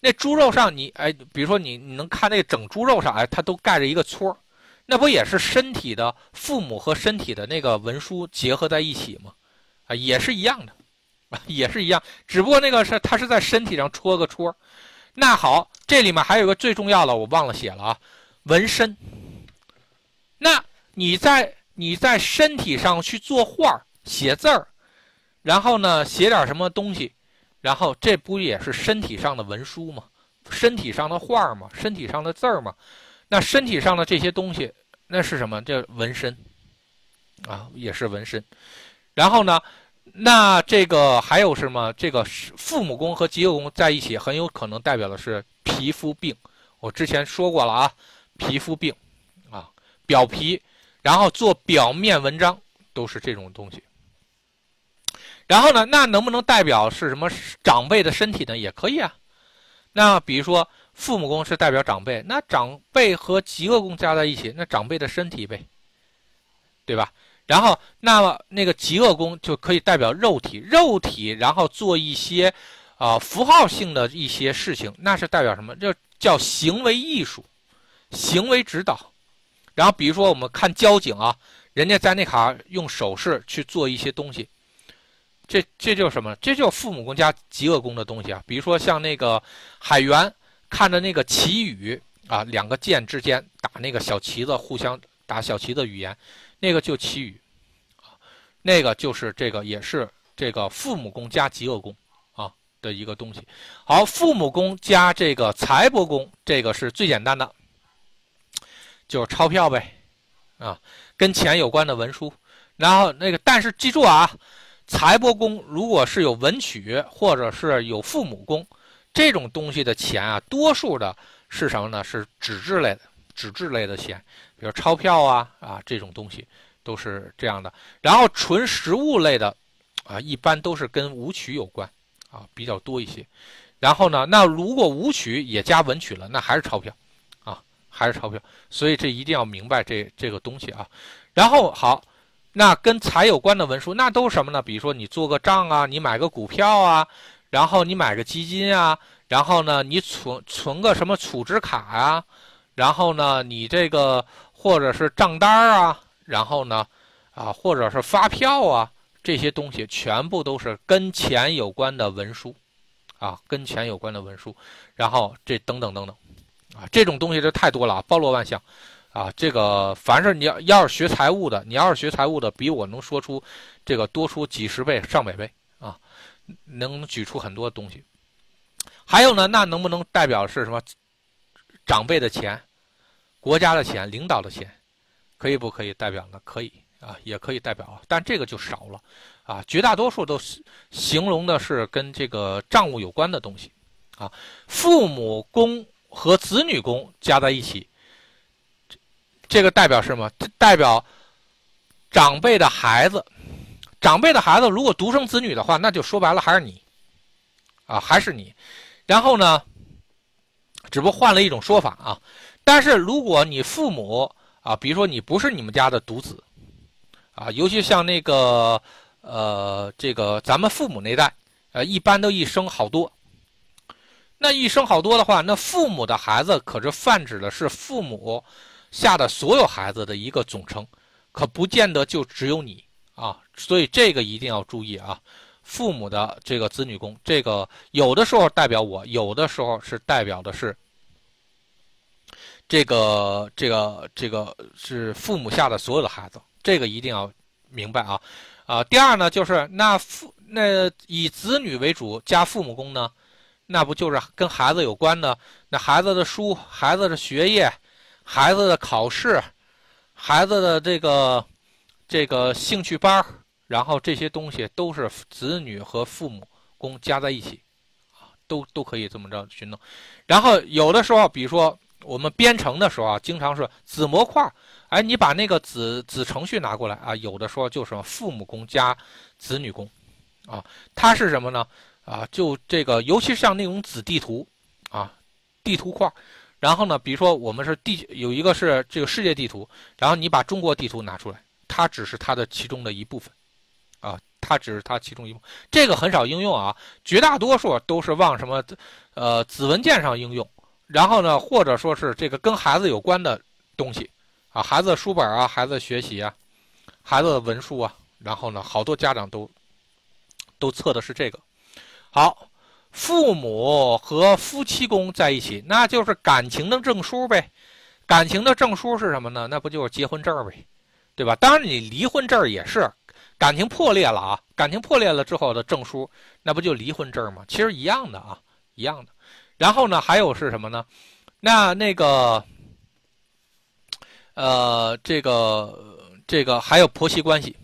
那猪肉上你哎，比如说你你能看那整猪肉上哎，它都盖着一个戳那不也是身体的父母和身体的那个文书结合在一起吗？啊，也是一样的。*laughs* 也是一样，只不过那个是它是在身体上戳个戳。那好，这里面还有个最重要的，我忘了写了啊，纹身。那你在你在身体上去做画写字儿，然后呢写点什么东西，然后这不也是身体上的文书吗？身体上的画吗？身体上的字儿吗？那身体上的这些东西，那是什么？这纹身啊，也是纹身。然后呢？那这个还有什么？这个父母宫和极恶宫在一起，很有可能代表的是皮肤病。我之前说过了啊，皮肤病，啊，表皮，然后做表面文章都是这种东西。然后呢，那能不能代表是什么长辈的身体呢？也可以啊。那比如说父母宫是代表长辈，那长辈和极恶宫加在一起，那长辈的身体呗，对吧？然后，那么那个极恶宫就可以代表肉体，肉体，然后做一些，啊，符号性的一些事情，那是代表什么？这叫行为艺术，行为指导。然后，比如说我们看交警啊，人家在那卡用手势去做一些东西，这这就是什么？这就是父母宫加极恶宫的东西啊。比如说像那个海员看着那个旗语啊，两个舰之间打那个小旗子，互相打小旗子语言，那个就旗语。那个就是这个，也是这个父母宫加极恶宫啊的一个东西。好，父母宫加这个财帛宫，这个是最简单的，就是钞票呗，啊，跟钱有关的文书。然后那个，但是记住啊，财帛宫如果是有文曲或者是有父母宫，这种东西的钱啊，多数的是什么呢？是纸质类的，纸质类的钱，比如钞票啊啊这种东西都是这样的。然后纯实物类的啊，一般都是跟武曲有关啊，比较多一些。然后呢，那如果武曲也加文曲了，那还是钞票啊，还是钞票。所以这一定要明白这这个东西啊。然后好。那跟财有关的文书，那都是什么呢？比如说你做个账啊，你买个股票啊，然后你买个基金啊，然后呢你存存个什么储值卡啊，然后呢你这个或者是账单啊，然后呢啊或者是发票啊，这些东西全部都是跟钱有关的文书，啊跟钱有关的文书，然后这等等等等，啊这种东西就太多了，包罗万象。啊，这个凡是你要要是学财务的，你要是学财务的，比我能说出这个多出几十倍、上百倍啊，能举出很多东西。还有呢，那能不能代表是什么？长辈的钱、国家的钱、领导的钱，可以不可以代表呢？可以啊，也可以代表，但这个就少了啊。绝大多数都是形容的是跟这个账务有关的东西啊。父母宫和子女宫加在一起。这个代表什么？代表长辈的孩子，长辈的孩子如果独生子女的话，那就说白了还是你，啊，还是你。然后呢，只不过换了一种说法啊。但是如果你父母啊，比如说你不是你们家的独子，啊，尤其像那个呃，这个咱们父母那代，呃，一般都一生好多。那一生好多的话，那父母的孩子可是泛指的是父母。下的所有孩子的一个总称，可不见得就只有你啊，所以这个一定要注意啊。父母的这个子女宫，这个有的时候代表我，有的时候是代表的是这个这个这个是父母下的所有的孩子，这个一定要明白啊啊。第二呢，就是那父那以子女为主加父母宫呢，那不就是跟孩子有关的？那孩子的书，孩子的学业。孩子的考试，孩子的这个这个兴趣班然后这些东西都是子女和父母宫加在一起，啊，都都可以这么着去弄。然后有的时候，比如说我们编程的时候啊，经常是子模块哎，你把那个子子程序拿过来啊，有的时候就是父母宫加子女宫，啊，它是什么呢？啊，就这个，尤其像那种子地图，啊，地图块。然后呢，比如说我们是地有一个是这个世界地图，然后你把中国地图拿出来，它只是它的其中的一部分，啊，它只是它其中一部，这个很少应用啊，绝大多数都是往什么，呃，子文件上应用，然后呢，或者说是这个跟孩子有关的东西，啊，孩子书本啊，孩子学习啊，孩子的文书啊，然后呢，好多家长都都测的是这个，好。父母和夫妻宫在一起，那就是感情的证书呗。感情的证书是什么呢？那不就是结婚证呗，对吧？当然，你离婚证也是感情破裂了啊。感情破裂了之后的证书，那不就离婚证吗？其实一样的啊，一样的。然后呢，还有是什么呢？那那个，呃，这个这个还有婆媳关系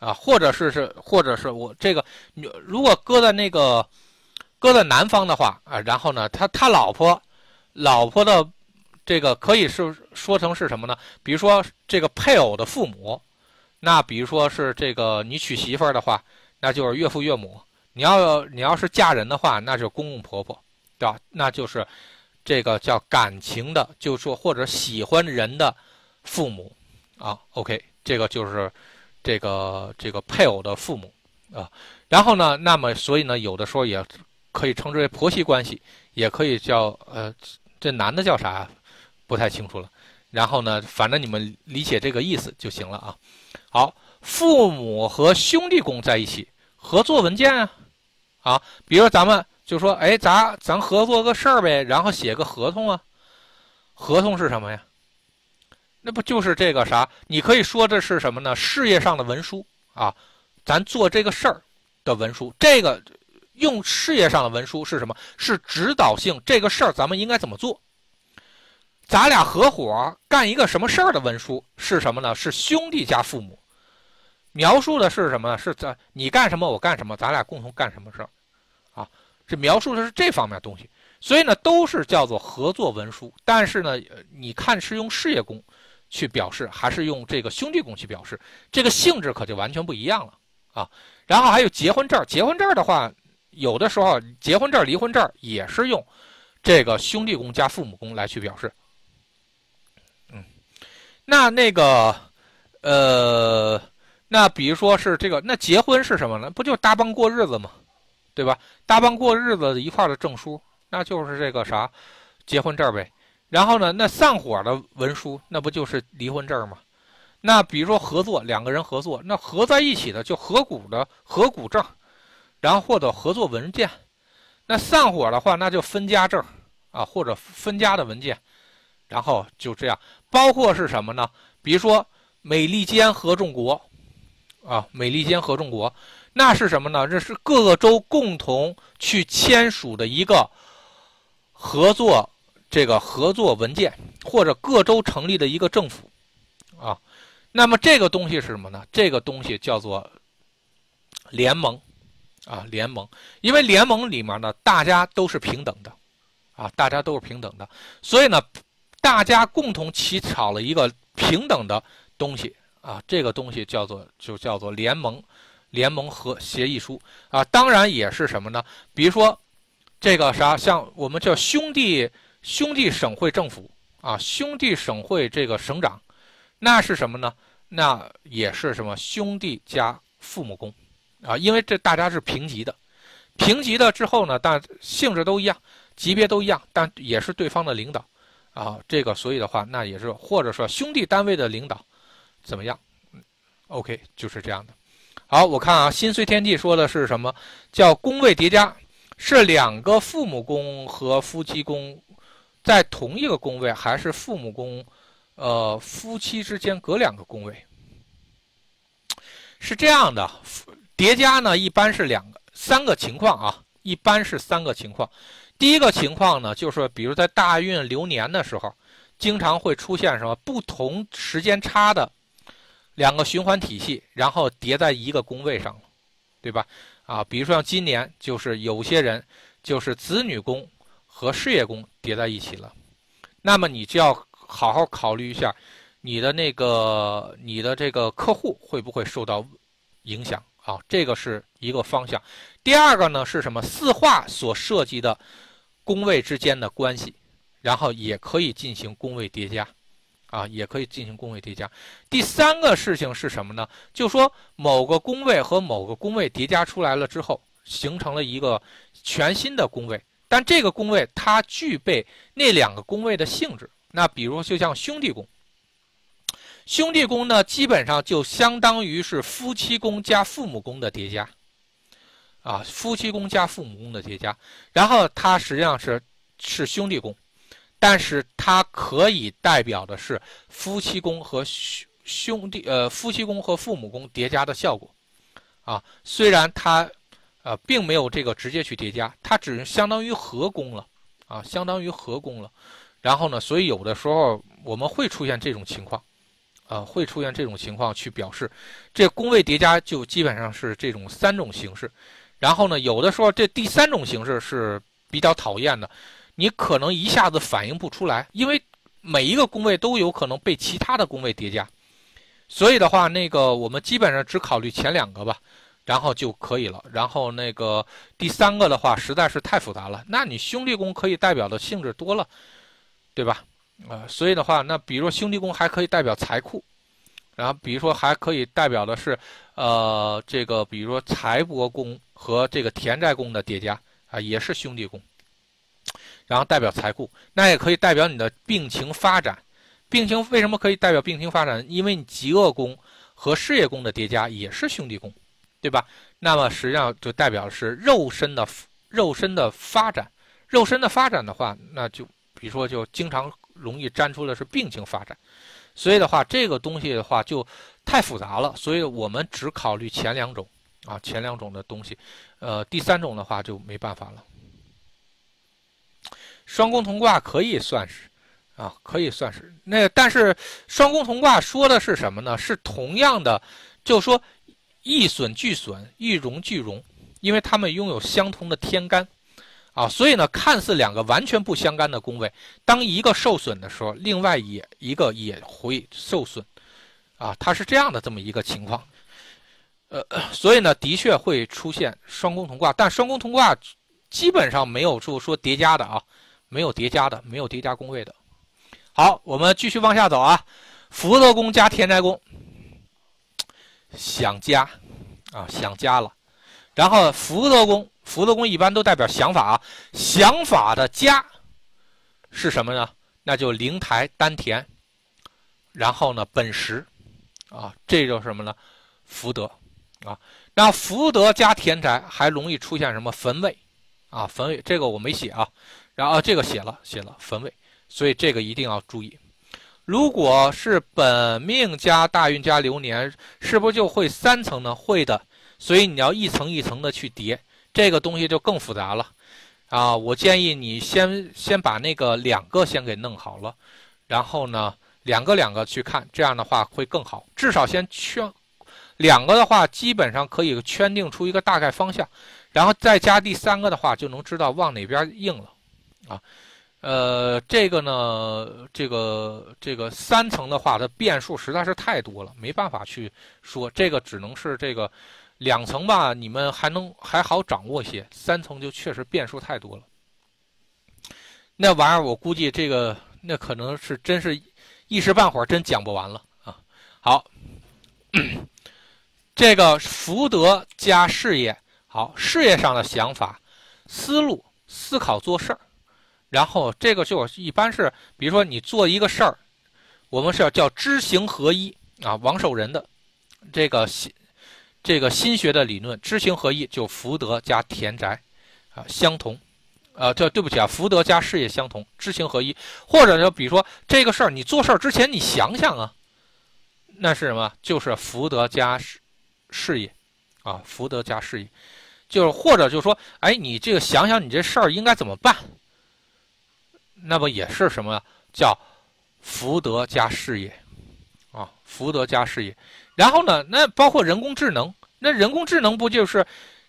啊，或者是是，或者是我这个，如果搁在那个。搁在南方的话啊，然后呢，他他老婆，老婆的这个可以是说成是什么呢？比如说这个配偶的父母，那比如说是这个你娶媳妇儿的话，那就是岳父岳母；你要你要是嫁人的话，那就是公公婆婆，对吧？那就是这个叫感情的，就说或者喜欢人的父母啊。OK，这个就是这个这个配偶的父母啊。然后呢，那么所以呢，有的时候也。可以称之为婆媳关系，也可以叫呃，这男的叫啥？不太清楚了。然后呢，反正你们理解这个意思就行了啊。好，父母和兄弟宫在一起合作文件啊，啊，比如咱们就说，哎，咱咱合作个事儿呗，然后写个合同啊。合同是什么呀？那不就是这个啥？你可以说这是什么呢？事业上的文书啊，咱做这个事儿的文书，这个。用事业上的文书是什么？是指导性，这个事儿咱们应该怎么做？咱俩合伙干一个什么事儿的文书是什么呢？是兄弟加父母，描述的是什么呢？是在你干什么，我干什么，咱俩共同干什么事儿？啊，这描述的是这方面东西。所以呢，都是叫做合作文书。但是呢，你看是用事业宫去表示，还是用这个兄弟宫去表示，这个性质可就完全不一样了啊。然后还有结婚证，结婚证的话，有的时候结婚证、离婚证也是用这个兄弟宫加父母宫来去表示。嗯，那那个，呃，那比如说是这个，那结婚是什么呢？不就搭帮过日子吗？对吧？搭帮过日子一块的证书。那就是这个啥，结婚证呗。然后呢，那散伙的文书，那不就是离婚证吗？那比如说合作，两个人合作，那合在一起的就合股的合股证，然后或者合作文件。那散伙的话，那就分家证啊，或者分家的文件。然后就这样，包括是什么呢？比如说美利坚合众国啊，美利坚合众国，那是什么呢？这是各个州共同去签署的一个。合作这个合作文件，或者各州成立的一个政府，啊，那么这个东西是什么呢？这个东西叫做联盟，啊，联盟，因为联盟里面呢，大家都是平等的，啊，大家都是平等的，所以呢，大家共同起草了一个平等的东西，啊，这个东西叫做就叫做联盟，联盟和协议书，啊，当然也是什么呢？比如说。这个啥，像我们叫兄弟兄弟省会政府啊，兄弟省会这个省长，那是什么呢？那也是什么兄弟加父母宫啊？因为这大家是平级的，平级的之后呢，但性质都一样，级别都一样，但也是对方的领导啊。这个所以的话，那也是或者说兄弟单位的领导怎么样？OK，就是这样的。好，我看啊，心随天地说的是什么？叫宫位叠加。是两个父母宫和夫妻宫在同一个宫位，还是父母宫，呃，夫妻之间隔两个宫位？是这样的，叠加呢一般是两个、三个情况啊，一般是三个情况。第一个情况呢，就是比如在大运流年的时候，经常会出现什么不同时间差的两个循环体系，然后叠在一个宫位上，对吧？啊，比如说像今年，就是有些人就是子女宫和事业宫叠在一起了，那么你就要好好考虑一下，你的那个你的这个客户会不会受到影响啊？这个是一个方向。第二个呢是什么？四化所涉及的宫位之间的关系，然后也可以进行宫位叠加。啊，也可以进行宫位叠加。第三个事情是什么呢？就说某个宫位和某个宫位叠加出来了之后，形成了一个全新的宫位，但这个宫位它具备那两个宫位的性质。那比如就像兄弟宫，兄弟宫呢，基本上就相当于是夫妻宫加父母宫的叠加，啊，夫妻宫加父母宫的叠加，然后它实际上是是兄弟宫。但是它可以代表的是夫妻宫和兄兄弟呃夫妻宫和父母宫叠加的效果，啊，虽然它呃并没有这个直接去叠加，它只是相当于合宫了，啊，相当于合宫了。然后呢，所以有的时候我们会出现这种情况，啊，会出现这种情况去表示这宫位叠加就基本上是这种三种形式。然后呢，有的时候这第三种形式是比较讨厌的。你可能一下子反应不出来，因为每一个宫位都有可能被其他的宫位叠加，所以的话，那个我们基本上只考虑前两个吧，然后就可以了。然后那个第三个的话实在是太复杂了，那你兄弟宫可以代表的性质多了，对吧？啊，所以的话，那比如说兄弟宫还可以代表财库，然后比如说还可以代表的是，呃，这个比如说财帛宫和这个田宅宫的叠加啊，也是兄弟宫。然后代表财库，那也可以代表你的病情发展。病情为什么可以代表病情发展？因为你极恶宫和事业宫的叠加也是兄弟宫，对吧？那么实际上就代表是肉身的肉身的发展。肉身的发展的话，那就比如说就经常容易粘出的是病情发展。所以的话，这个东西的话就太复杂了。所以我们只考虑前两种啊，前两种的东西。呃，第三种的话就没办法了。双宫同卦可以算是，啊，可以算是那，但是双宫同卦说的是什么呢？是同样的，就说一损俱损，一荣俱荣，因为他们拥有相同的天干，啊，所以呢，看似两个完全不相干的宫位，当一个受损的时候，另外也一个也会受损，啊，它是这样的这么一个情况，呃，所以呢，的确会出现双宫同卦，但双宫同卦基本上没有说说叠加的啊，没有叠加的，没有叠加宫位的。好，我们继续往下走啊，福德宫加天宅宫，想家啊，想家了，然后福德宫。福德宫一般都代表想法啊，想法的家是什么呢？那就灵台丹田，然后呢本石，啊，这就是什么呢？福德，啊，那福德加田宅还容易出现什么坟位，啊，坟位这个我没写啊，然后这个写了写了坟位，所以这个一定要注意。如果是本命加大运加流年，是不是就会三层呢？会的，所以你要一层一层的去叠。这个东西就更复杂了，啊，我建议你先先把那个两个先给弄好了，然后呢，两个两个去看，这样的话会更好。至少先圈两个的话，基本上可以圈定出一个大概方向，然后再加第三个的话，就能知道往哪边硬了，啊，呃，这个呢，这个这个三层的话，它变数实在是太多了，没办法去说，这个只能是这个。两层吧，你们还能还好掌握些，三层就确实变数太多了。那玩意儿我估计这个那可能是真是一时半会儿真讲不完了啊。好，*clears throat* 这个福德加事业，好，事业上的想法、思路、思考做事儿，然后这个就一般是，比如说你做一个事儿，我们是要叫知行合一啊，王守仁的这个。这个新学的理论，知行合一就福德加田宅，啊相同，啊，这对不起啊，福德加事业相同，知行合一，或者就，比如说这个事儿，你做事儿之前你想想啊，那是什么？就是福德加事事业，啊，福德加事业，就是或者就是说，哎，你这个想想你这事儿应该怎么办？那么也是什么？叫福德加事业，啊，福德加事业。然后呢？那包括人工智能，那人工智能不就是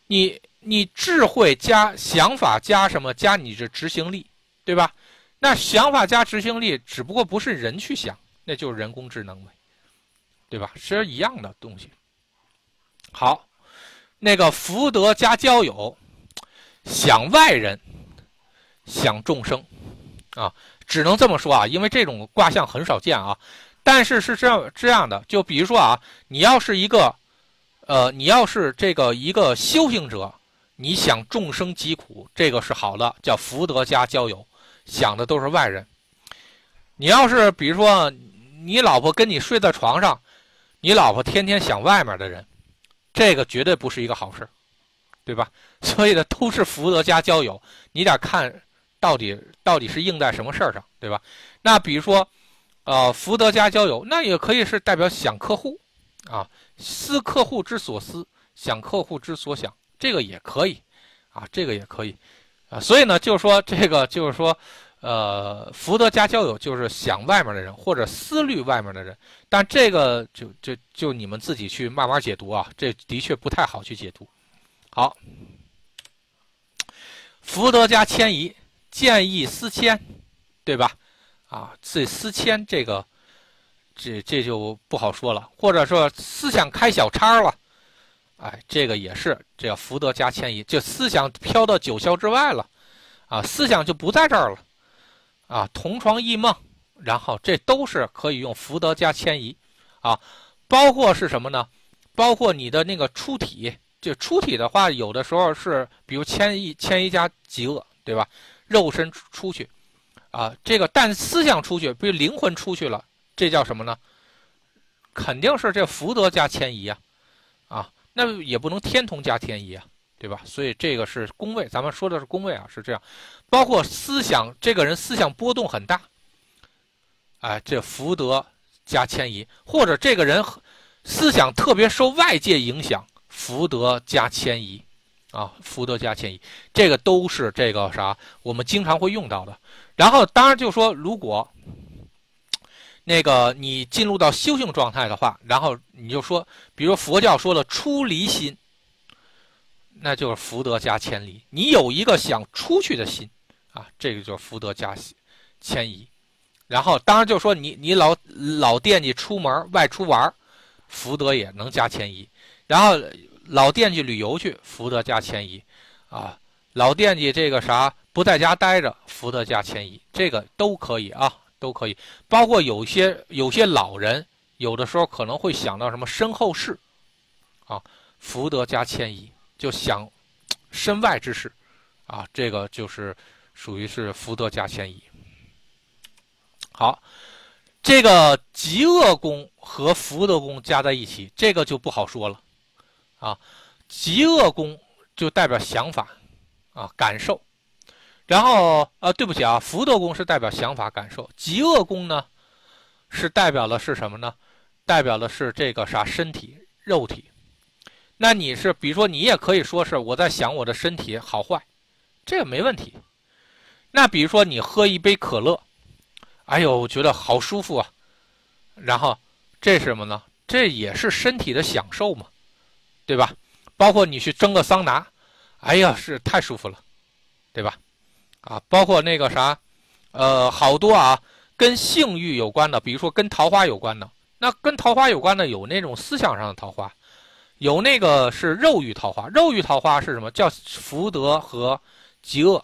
你你智慧加想法加什么加你这执行力，对吧？那想法加执行力只不过不是人去想，那就是人工智能呗，对吧？是一样的东西。好，那个福德加交友，想外人，想众生，啊，只能这么说啊，因为这种卦象很少见啊。但是是这样这样的，就比如说啊，你要是一个，呃，你要是这个一个修行者，你想众生疾苦，这个是好的，叫福德加交友，想的都是外人。你要是比如说你老婆跟你睡在床上，你老婆天天想外面的人，这个绝对不是一个好事对吧？*laughs* 所以呢，都是福德加交友，你得看到底到底是应在什么事儿上，对吧？那比如说。呃，福德加交友，那也可以是代表想客户，啊，思客户之所思，想客户之所想，这个也可以，啊，这个也可以，啊，所以呢，就是说这个就是说，呃，福德加交友就是想外面的人或者思虑外面的人，但这个就就就你们自己去慢慢解读啊，这的确不太好去解读。好，福德加迁移，见异思迁，对吧？啊，这思迁这个，这这就不好说了。或者说思想开小差了，哎，这个也是这个福德加迁移，就思想飘到九霄之外了，啊，思想就不在这儿了，啊，同床异梦，然后这都是可以用福德加迁移，啊，包括是什么呢？包括你的那个出体，就出体的话，有的时候是比如迁移迁移加极恶，对吧？肉身出去。啊，这个但思想出去，比如灵魂出去了，这叫什么呢？肯定是这福德加迁移啊，啊，那也不能天同加天移啊，对吧？所以这个是宫位，咱们说的是宫位啊，是这样。包括思想，这个人思想波动很大，哎，这福德加迁移，或者这个人思想特别受外界影响，福德加迁移，啊，福德加迁移，这个都是这个啥，我们经常会用到的。然后，当然就说，如果那个你进入到修行状态的话，然后你就说，比如佛教说的出离心，那就是福德加迁离。你有一个想出去的心啊，这个就是福德加迁移。然后当然就说你你老老惦记出门外出玩，福德也能加迁移。然后老惦记旅游去，福德加迁移，啊，老惦记这个啥不在家待着，福德加迁移，这个都可以啊，都可以。包括有些有些老人，有的时候可能会想到什么身后事，啊，福德加迁移，就想身外之事，啊，这个就是属于是福德加迁移。好，这个极恶宫和福德宫加在一起，这个就不好说了。啊，极恶宫就代表想法，啊感受，然后呃对不起啊，福德宫是代表想法感受，极恶宫呢是代表的是什么呢？代表的是这个啥身体肉体。那你是比如说你也可以说是我在想我的身体好坏，这个没问题。那比如说你喝一杯可乐，哎呦我觉得好舒服啊，然后这是什么呢？这也是身体的享受嘛。对吧？包括你去蒸个桑拿，哎呀，是太舒服了，对吧？啊，包括那个啥，呃，好多啊，跟性欲有关的，比如说跟桃花有关的，那跟桃花有关的有那种思想上的桃花，有那个是肉欲桃花。肉欲桃花是什么？叫福德和极恶，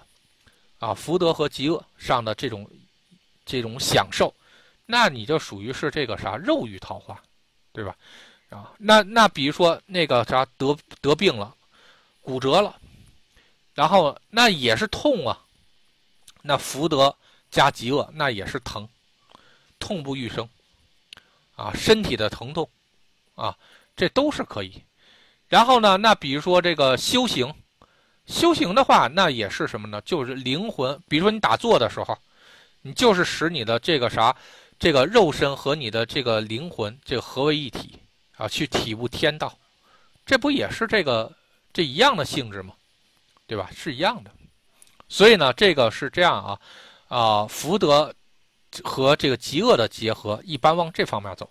啊，福德和极恶上的这种这种享受，那你就属于是这个啥肉欲桃花，对吧？啊，那那比如说那个啥得得病了，骨折了，然后那也是痛啊。那福德加极恶，那也是疼，痛不欲生，啊，身体的疼痛，啊，这都是可以。然后呢，那比如说这个修行，修行的话，那也是什么呢？就是灵魂。比如说你打坐的时候，你就是使你的这个啥，这个肉身和你的这个灵魂这合为一体。啊，去体悟天道，这不也是这个这一样的性质吗？对吧？是一样的。所以呢，这个是这样啊，啊，福德和这个极恶的结合，一般往这方面走。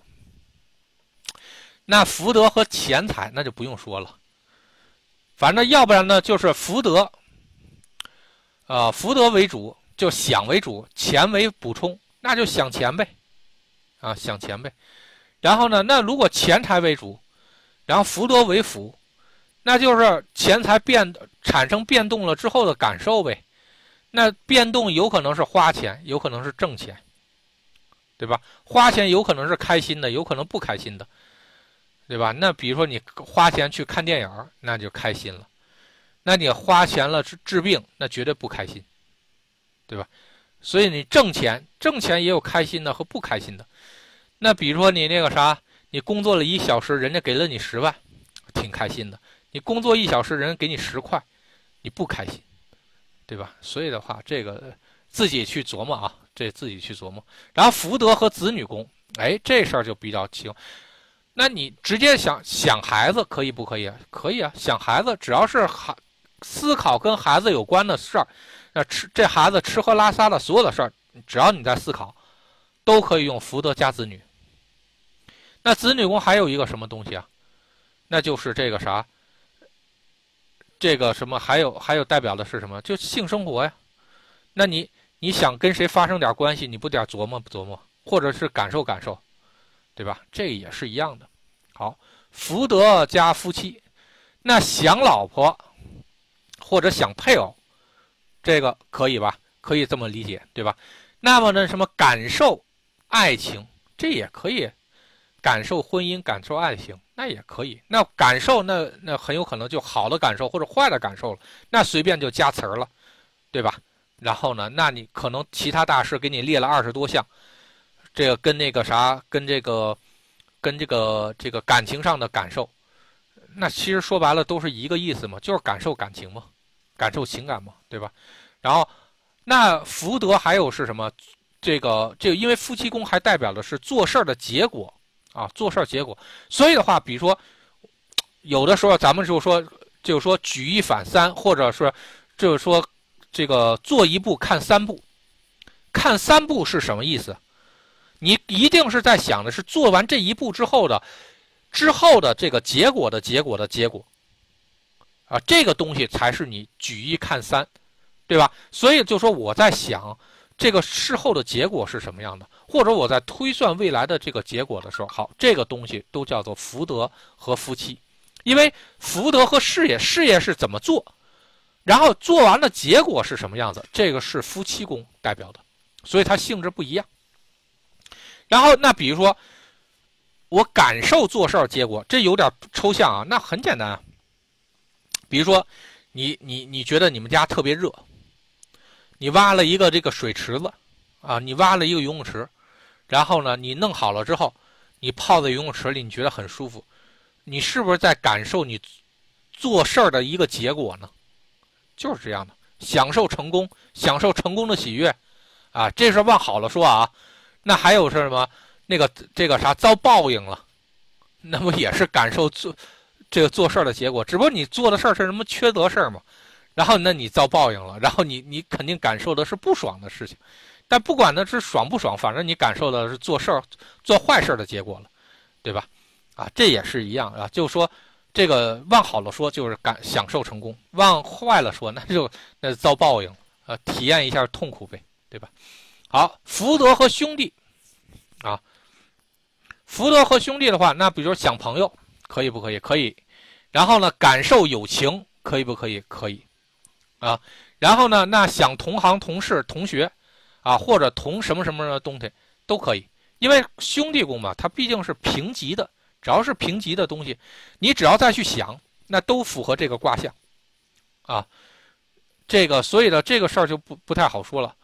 那福德和钱财，那就不用说了。反正要不然呢，就是福德，啊，福德为主，就想为主，钱为补充，那就想钱呗，啊，想钱呗。然后呢？那如果钱财为主，然后福德为辅，那就是钱财变产生变动了之后的感受呗。那变动有可能是花钱，有可能是挣钱，对吧？花钱有可能是开心的，有可能不开心的，对吧？那比如说你花钱去看电影，那就开心了；那你花钱了治治病，那绝对不开心，对吧？所以你挣钱，挣钱也有开心的和不开心的。那比如说你那个啥，你工作了一小时，人家给了你十万，挺开心的。你工作一小时，人给你十块，你不开心，对吧？所以的话，这个自己去琢磨啊，这自己去琢磨。然后福德和子女宫，哎，这事儿就比较轻。那你直接想想孩子可以不可以？可以啊，想孩子只要是孩思考跟孩子有关的事儿，那吃这孩子吃喝拉撒的所有的事儿，只要你在思考，都可以用福德加子女。那子女宫还有一个什么东西啊？那就是这个啥，这个什么还有还有代表的是什么？就性生活呀。那你你想跟谁发生点关系，你不得琢磨琢磨，或者是感受感受，对吧？这也是一样的。好，福德加夫妻，那想老婆或者想配偶，这个可以吧？可以这么理解，对吧？那么呢，什么感受爱情，这也可以。感受婚姻，感受爱情，那也可以。那感受，那那很有可能就好的感受或者坏的感受了。那随便就加词儿了，对吧？然后呢，那你可能其他大师给你列了二十多项，这个跟那个啥，跟这个，跟这个这个感情上的感受，那其实说白了都是一个意思嘛，就是感受感情嘛，感受情感嘛，对吧？然后，那福德还有是什么？这个这，因为夫妻宫还代表的是做事儿的结果。啊，做事结果，所以的话，比如说，有的时候咱们就说，就是说举一反三，或者是就是说这个做一步看三步，看三步是什么意思？你一定是在想的是做完这一步之后的之后的这个结果的结果的结果啊，这个东西才是你举一看三，对吧？所以就说我在想，这个事后的结果是什么样的，或者我在推算未来的这个结果的时候，好，这个东西都叫做福德和夫妻，因为福德和事业，事业是怎么做，然后做完了结果是什么样子，这个是夫妻宫代表的，所以它性质不一样。然后那比如说，我感受做事儿结果，这有点抽象啊，那很简单啊。比如说，你你你觉得你们家特别热，你挖了一个这个水池子，啊，你挖了一个游泳池，然后呢，你弄好了之后，你泡在游泳池里，你觉得很舒服，你是不是在感受你做事儿的一个结果呢？就是这样的，享受成功，享受成功的喜悦，啊，这是往好了说啊。那还有是什么？那个这个啥遭报应了，那不也是感受做？这个做事儿的结果，只不过你做的事儿是什么缺德事儿嘛，然后那你遭报应了，然后你你肯定感受的是不爽的事情，但不管那是爽不爽，反正你感受的是做事儿做坏事的结果了，对吧？啊，这也是一样啊，就说这个往好了说就是感享受成功，往坏了说那就那遭报应，呃，体验一下痛苦呗，对吧？好，福德和兄弟，啊，福德和兄弟的话，那比如说想朋友。可以不可以？可以，然后呢？感受友情可以不可以？可以，啊，然后呢？那想同行、同事、同学，啊，或者同什么什么的东西都可以，因为兄弟宫嘛，它毕竟是平级的，只要是平级的东西，你只要再去想，那都符合这个卦象，啊，这个所以呢，这个事儿就不不太好说了，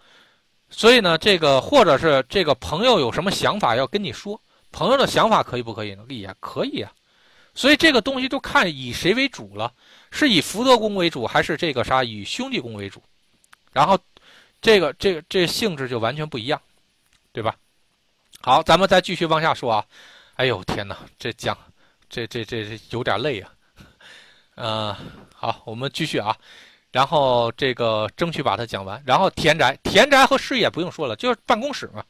所以呢，这个或者是这个朋友有什么想法要跟你说，朋友的想法可以不可以呢？也可以啊。所以这个东西就看以谁为主了，是以福德宫为主，还是这个啥以兄弟宫为主？然后，这个这个这性质就完全不一样，对吧？好，咱们再继续往下说啊。哎呦天哪，这讲这这这这有点累啊。嗯，好，我们继续啊。然后这个争取把它讲完。然后田宅，田宅和事业不用说了，就是办公室嘛。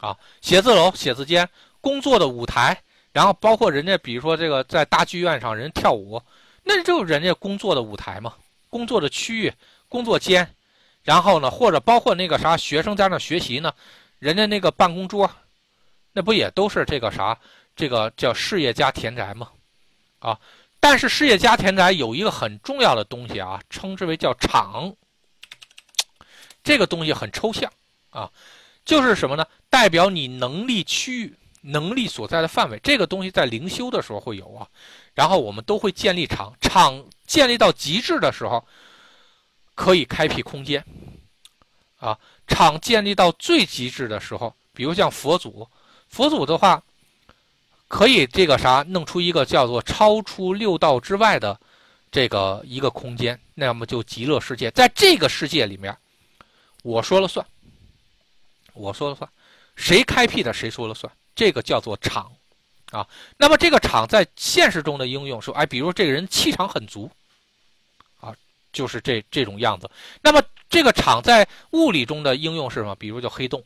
啊，写字楼、写字间、工作的舞台。然后包括人家，比如说这个在大剧院上人跳舞，那就人家工作的舞台嘛，工作的区域、工作间。然后呢，或者包括那个啥学生在那学习呢，人家那个办公桌，那不也都是这个啥？这个叫事业家田宅吗，啊。但是事业家田宅有一个很重要的东西啊，称之为叫场。这个东西很抽象啊，就是什么呢？代表你能力区域。能力所在的范围，这个东西在灵修的时候会有啊，然后我们都会建立场，场建立到极致的时候，可以开辟空间，啊，场建立到最极致的时候，比如像佛祖，佛祖的话，可以这个啥，弄出一个叫做超出六道之外的这个一个空间，那么就极乐世界，在这个世界里面，我说了算，我说了算，谁开辟的谁说了算。这个叫做场，啊，那么这个场在现实中的应用说，哎，比如这个人气场很足，就是这这种样子。那么这个场在物理中的应用是什么？比如叫黑洞，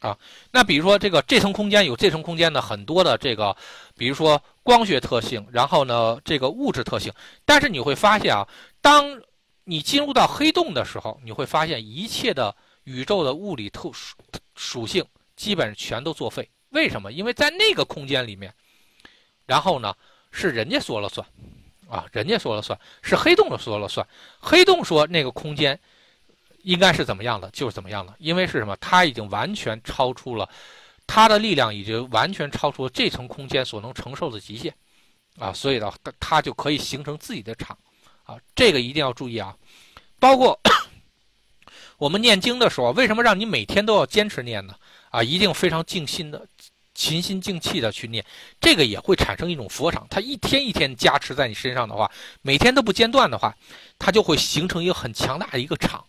啊，那比如说这个这层空间有这层空间的很多的这个，比如说光学特性，然后呢这个物质特性。但是你会发现啊，当你进入到黑洞的时候，你会发现一切的宇宙的物理特属属性基本全都作废。为什么？因为在那个空间里面，然后呢，是人家说了算，啊，人家说了算，是黑洞的说了算。黑洞说那个空间应该是怎么样的，就是怎么样的。因为是什么？它已经完全超出了它的力量，已经完全超出了这层空间所能承受的极限，啊，所以呢，它就可以形成自己的场，啊，这个一定要注意啊。包括我们念经的时候，为什么让你每天都要坚持念呢？啊，一定非常静心的。勤心静气的去念，这个也会产生一种佛场。它一天一天加持在你身上的话，每天都不间断的话，它就会形成一个很强大的一个场，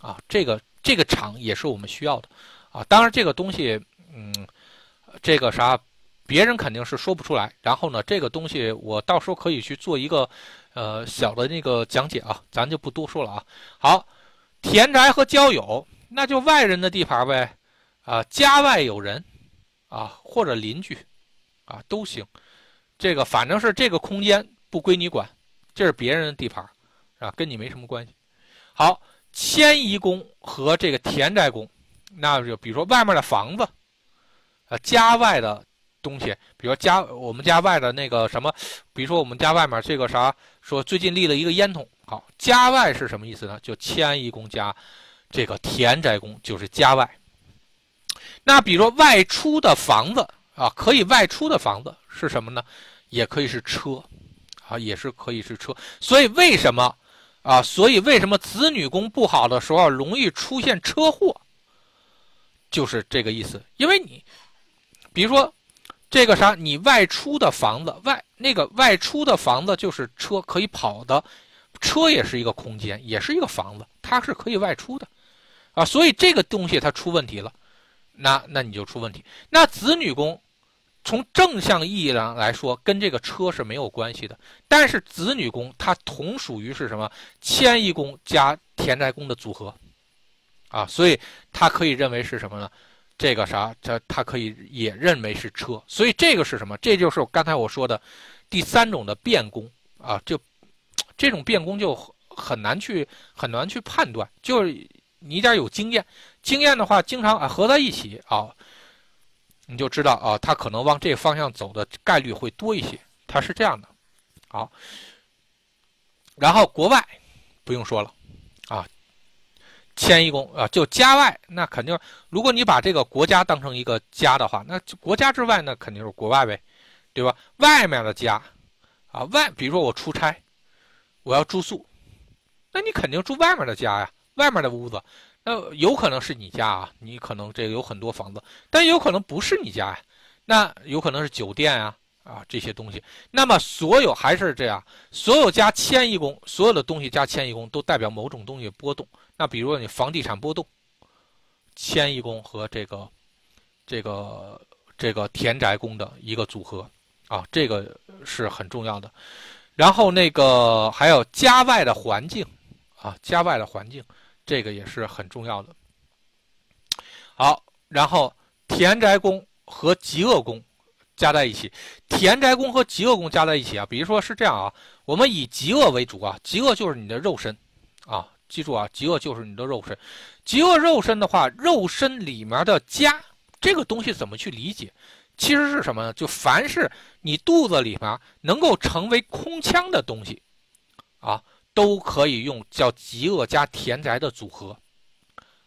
啊，这个这个场也是我们需要的，啊，当然这个东西，嗯，这个啥，别人肯定是说不出来。然后呢，这个东西我到时候可以去做一个，呃，小的那个讲解啊，咱就不多说了啊。好，田宅和交友，那就外人的地盘呗，啊，家外有人。啊，或者邻居，啊都行，这个反正是这个空间不归你管，这是别人的地盘，啊，跟你没什么关系。好，迁移宫和这个田宅宫，那就比如说外面的房子，啊，家外的东西，比如家我们家外的那个什么，比如说我们家外面这个啥，说最近立了一个烟筒。好，家外是什么意思呢？就迁移宫加这个田宅宫就是家外。那比如说外出的房子啊，可以外出的房子是什么呢？也可以是车，啊，也是可以是车。所以为什么啊？所以为什么子女宫不好的时候容易出现车祸？就是这个意思。因为你，比如说这个啥，你外出的房子外那个外出的房子就是车可以跑的，车也是一个空间，也是一个房子，它是可以外出的，啊，所以这个东西它出问题了。那那你就出问题。那子女宫，从正向意义上来说，跟这个车是没有关系的。但是子女宫它同属于是什么？迁移宫加田宅宫的组合，啊，所以它可以认为是什么呢？这个啥？这它可以也认为是车。所以这个是什么？这就是刚才我说的第三种的变宫啊，就这种变宫就很难去很难去判断，就是。你点有经验，经验的话，经常啊合在一起啊，你就知道啊，他可能往这个方向走的概率会多一些。他是这样的，好。然后国外不用说了啊，迁移宫啊，就家外，那肯定，如果你把这个国家当成一个家的话，那国家之外那肯定是国外呗，对吧？外面的家啊，外，比如说我出差，我要住宿，那你肯定住外面的家呀。外面的屋子，那有可能是你家啊，你可能这个有很多房子，但有可能不是你家呀，那有可能是酒店啊啊这些东西。那么所有还是这样，所有加迁移宫，所有的东西加迁移宫都代表某种东西波动。那比如说你房地产波动，迁移宫和这个这个这个田宅宫的一个组合啊，这个是很重要的。然后那个还有家外的环境啊，家外的环境。这个也是很重要的。好，然后田宅宫和极恶宫加在一起，田宅宫和极恶宫加在一起啊，比如说是这样啊，我们以极恶为主啊，极恶就是你的肉身啊，记住啊，极恶就是你的肉身。极恶肉身的话，肉身里面的家这个东西怎么去理解？其实是什么呢？就凡是你肚子里面能够成为空腔的东西啊。都可以用叫极恶加田宅的组合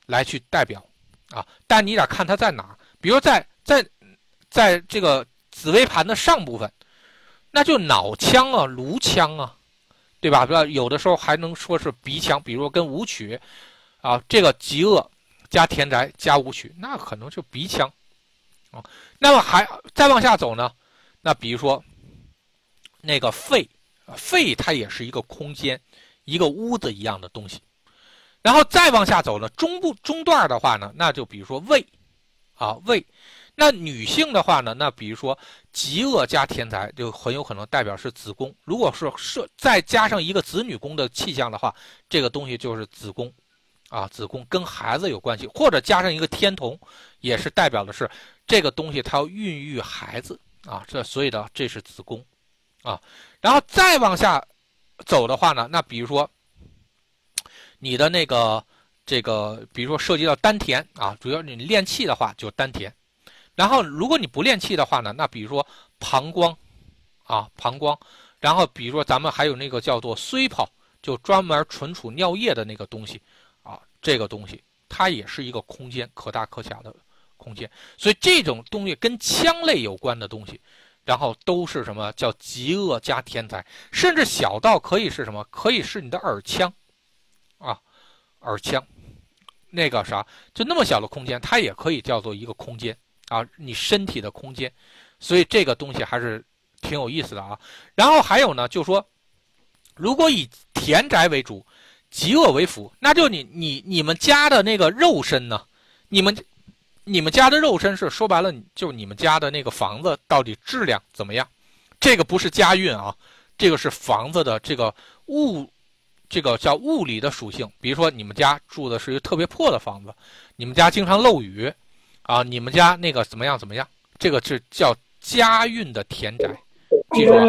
来去代表啊，但你得看它在哪。比如在在在这个紫微盘的上部分，那就脑腔啊、颅腔啊，对吧？有的时候还能说是鼻腔，比如跟武曲啊，这个极恶加田宅加武曲，那可能就鼻腔啊。那么还再往下走呢？那比如说那个肺，肺它也是一个空间。一个屋子一样的东西，然后再往下走呢，中部中段的话呢，那就比如说胃，啊胃，那女性的话呢，那比如说极恶加田宅，就很有可能代表是子宫。如果是设再加上一个子女宫的气象的话，这个东西就是子宫，啊子宫跟孩子有关系，或者加上一个天同，也是代表的是这个东西它要孕育孩子。啊，这所以呢这是子宫，啊，然后再往下。走的话呢，那比如说，你的那个这个，比如说涉及到丹田啊，主要你练气的话就丹田。然后如果你不练气的话呢，那比如说膀胱啊，膀胱。然后比如说咱们还有那个叫做虽泡，就专门存储尿液的那个东西啊，这个东西它也是一个空间，可大可小的空间。所以这种东西跟腔类有关的东西。然后都是什么叫极恶加天才，甚至小到可以是什么？可以是你的耳腔，啊，耳腔，那个啥，就那么小的空间，它也可以叫做一个空间啊，你身体的空间。所以这个东西还是挺有意思的啊。然后还有呢，就说，如果以田宅为主，极恶为辅，那就你你你们家的那个肉身呢，你们。你们家的肉身是说白了，就你们家的那个房子到底质量怎么样？这个不是家运啊，这个是房子的这个物，这个叫物理的属性。比如说你们家住的是一个特别破的房子，你们家经常漏雨，啊，你们家那个怎么样怎么样？这个是叫家运的田宅，记住啊。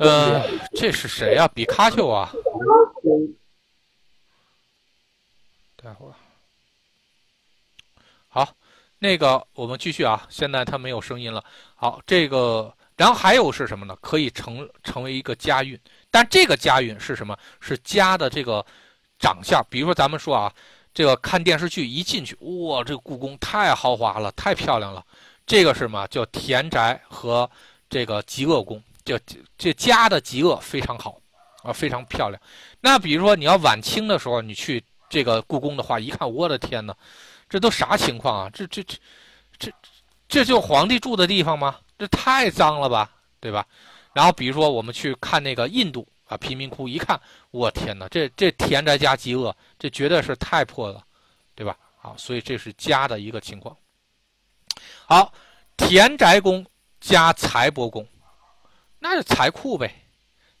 呃，这是谁呀？比卡丘啊？待会儿。好，那个我们继续啊。现在它没有声音了。好，这个，然后还有是什么呢？可以成成为一个家运，但这个家运是什么？是家的这个长相。比如说咱们说啊，这个看电视剧一进去，哇，这个故宫太豪华了，太漂亮了。这个是什么？叫田宅和这个极恶宫，这这家的极恶非常好啊，非常漂亮。那比如说你要晚清的时候，你去这个故宫的话，一看，我的天哪！这都啥情况啊？这这这这这就皇帝住的地方吗？这太脏了吧，对吧？然后比如说我们去看那个印度啊贫民窟，一看，我天哪，这这田宅加极恶，这绝对是太破了，对吧？好，所以这是家的一个情况。好，田宅宫加财帛宫，那是财库呗。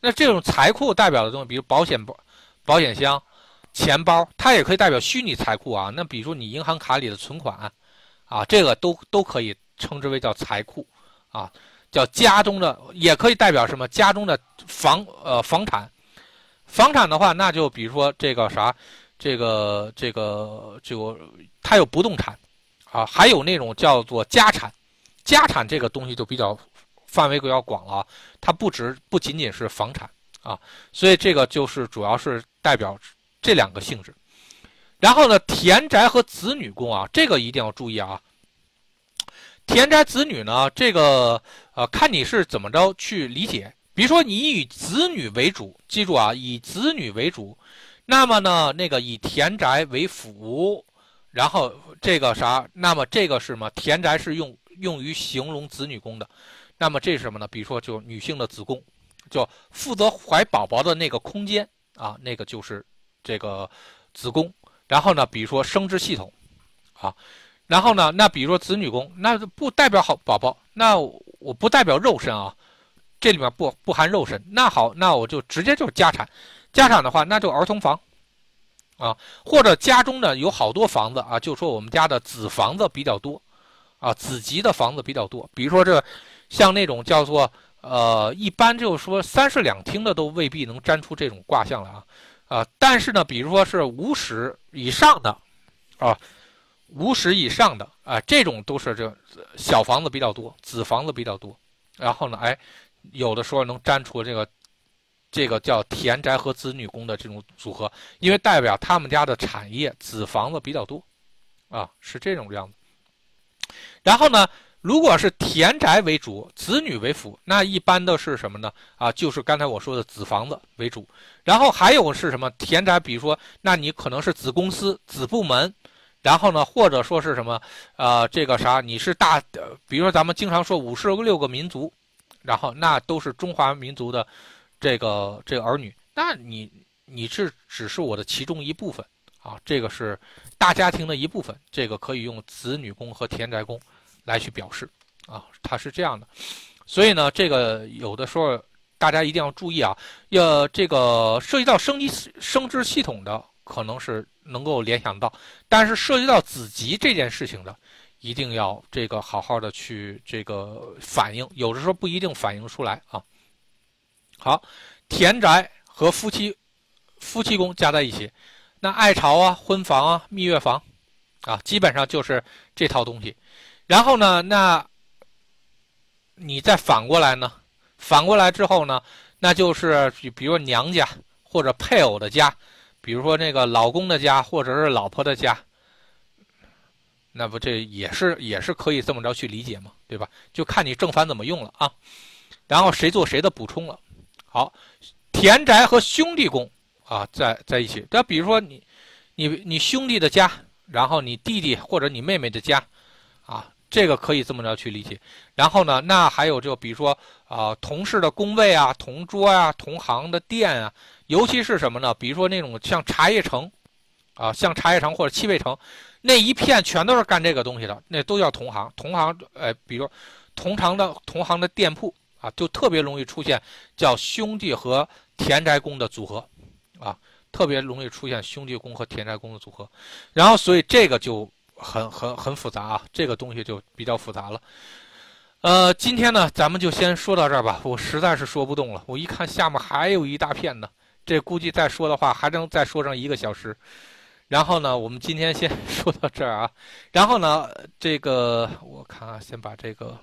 那这种财库代表的东西，比如保险包、保险箱。钱包，它也可以代表虚拟财库啊。那比如说你银行卡里的存款，啊，这个都都可以称之为叫财库，啊，叫家中的，也可以代表什么？家中的房呃房产，房产的话，那就比如说这个啥，这个这个就它有不动产，啊，还有那种叫做家产，家产这个东西就比较范围比较广了，它不止不仅仅是房产啊，所以这个就是主要是代表。这两个性质，然后呢，田宅和子女宫啊，这个一定要注意啊。田宅子女呢，这个呃，看你是怎么着去理解。比如说，你以子女为主，记住啊，以子女为主，那么呢，那个以田宅为辅，然后这个啥，那么这个是什么？田宅是用用于形容子女宫的，那么这是什么呢？比如说，就女性的子宫，就负责怀宝宝的那个空间啊，那个就是。这个子宫，然后呢，比如说生殖系统，啊，然后呢，那比如说子女宫，那不代表好宝宝，那我不代表肉身啊，这里面不不含肉身。那好，那我就直接就是家产，家产的话，那就儿童房，啊，或者家中呢有好多房子啊，就说我们家的子房子比较多，啊，子集的房子比较多。比如说这像那种叫做呃，一般就是说三室两厅的都未必能粘出这种卦象来啊。啊，但是呢，比如说是五室以上的，啊，五室以上的啊，这种都是这小房子比较多，子房子比较多。然后呢，哎，有的时候能粘出这个，这个叫田宅和子女宫的这种组合，因为代表他们家的产业子房子比较多，啊，是这种样子。然后呢？如果是田宅为主，子女为辅，那一般的是什么呢？啊，就是刚才我说的子房子为主。然后还有是什么田宅？比如说，那你可能是子公司、子部门，然后呢，或者说是什么？呃，这个啥？你是大，比如说咱们经常说五十六个民族，然后那都是中华民族的这个这个儿女，那你你是只是我的其中一部分啊，这个是大家庭的一部分，这个可以用子女宫和田宅宫。来去表示，啊，它是这样的，所以呢，这个有的时候大家一定要注意啊，要这个涉及到生殖生殖系统的，可能是能够联想到，但是涉及到子集这件事情的，一定要这个好好的去这个反映，有的时候不一定反映出来啊。好，田宅和夫妻夫妻宫加在一起，那爱巢啊、婚房啊、蜜月房啊，基本上就是这套东西。然后呢？那，你再反过来呢？反过来之后呢？那就是比如娘家或者配偶的家，比如说那个老公的家或者是老婆的家，那不这也是也是可以这么着去理解嘛，对吧？就看你正反怎么用了啊。然后谁做谁的补充了。好，田宅和兄弟宫啊，在在一起。那比如说你，你你兄弟的家，然后你弟弟或者你妹妹的家，啊。这个可以这么着去理解，然后呢，那还有就比如说啊，同事的工位啊，同桌啊，同行的店啊，尤其是什么呢？比如说那种像茶叶城，啊，像茶叶城或者七味城，那一片全都是干这个东西的，那都叫同行。同行，呃，比如同行的同行的店铺啊，就特别容易出现叫兄弟和田宅宫的组合，啊，特别容易出现兄弟宫和田宅宫的组合，然后所以这个就很很很复杂啊，这个东西就比较复杂了。呃，今天呢，咱们就先说到这儿吧，我实在是说不动了。我一看下面还有一大片呢，这估计再说的话还能再说上一个小时。然后呢，我们今天先 *laughs* 说到这儿啊。然后呢，这个我看啊，先把这个。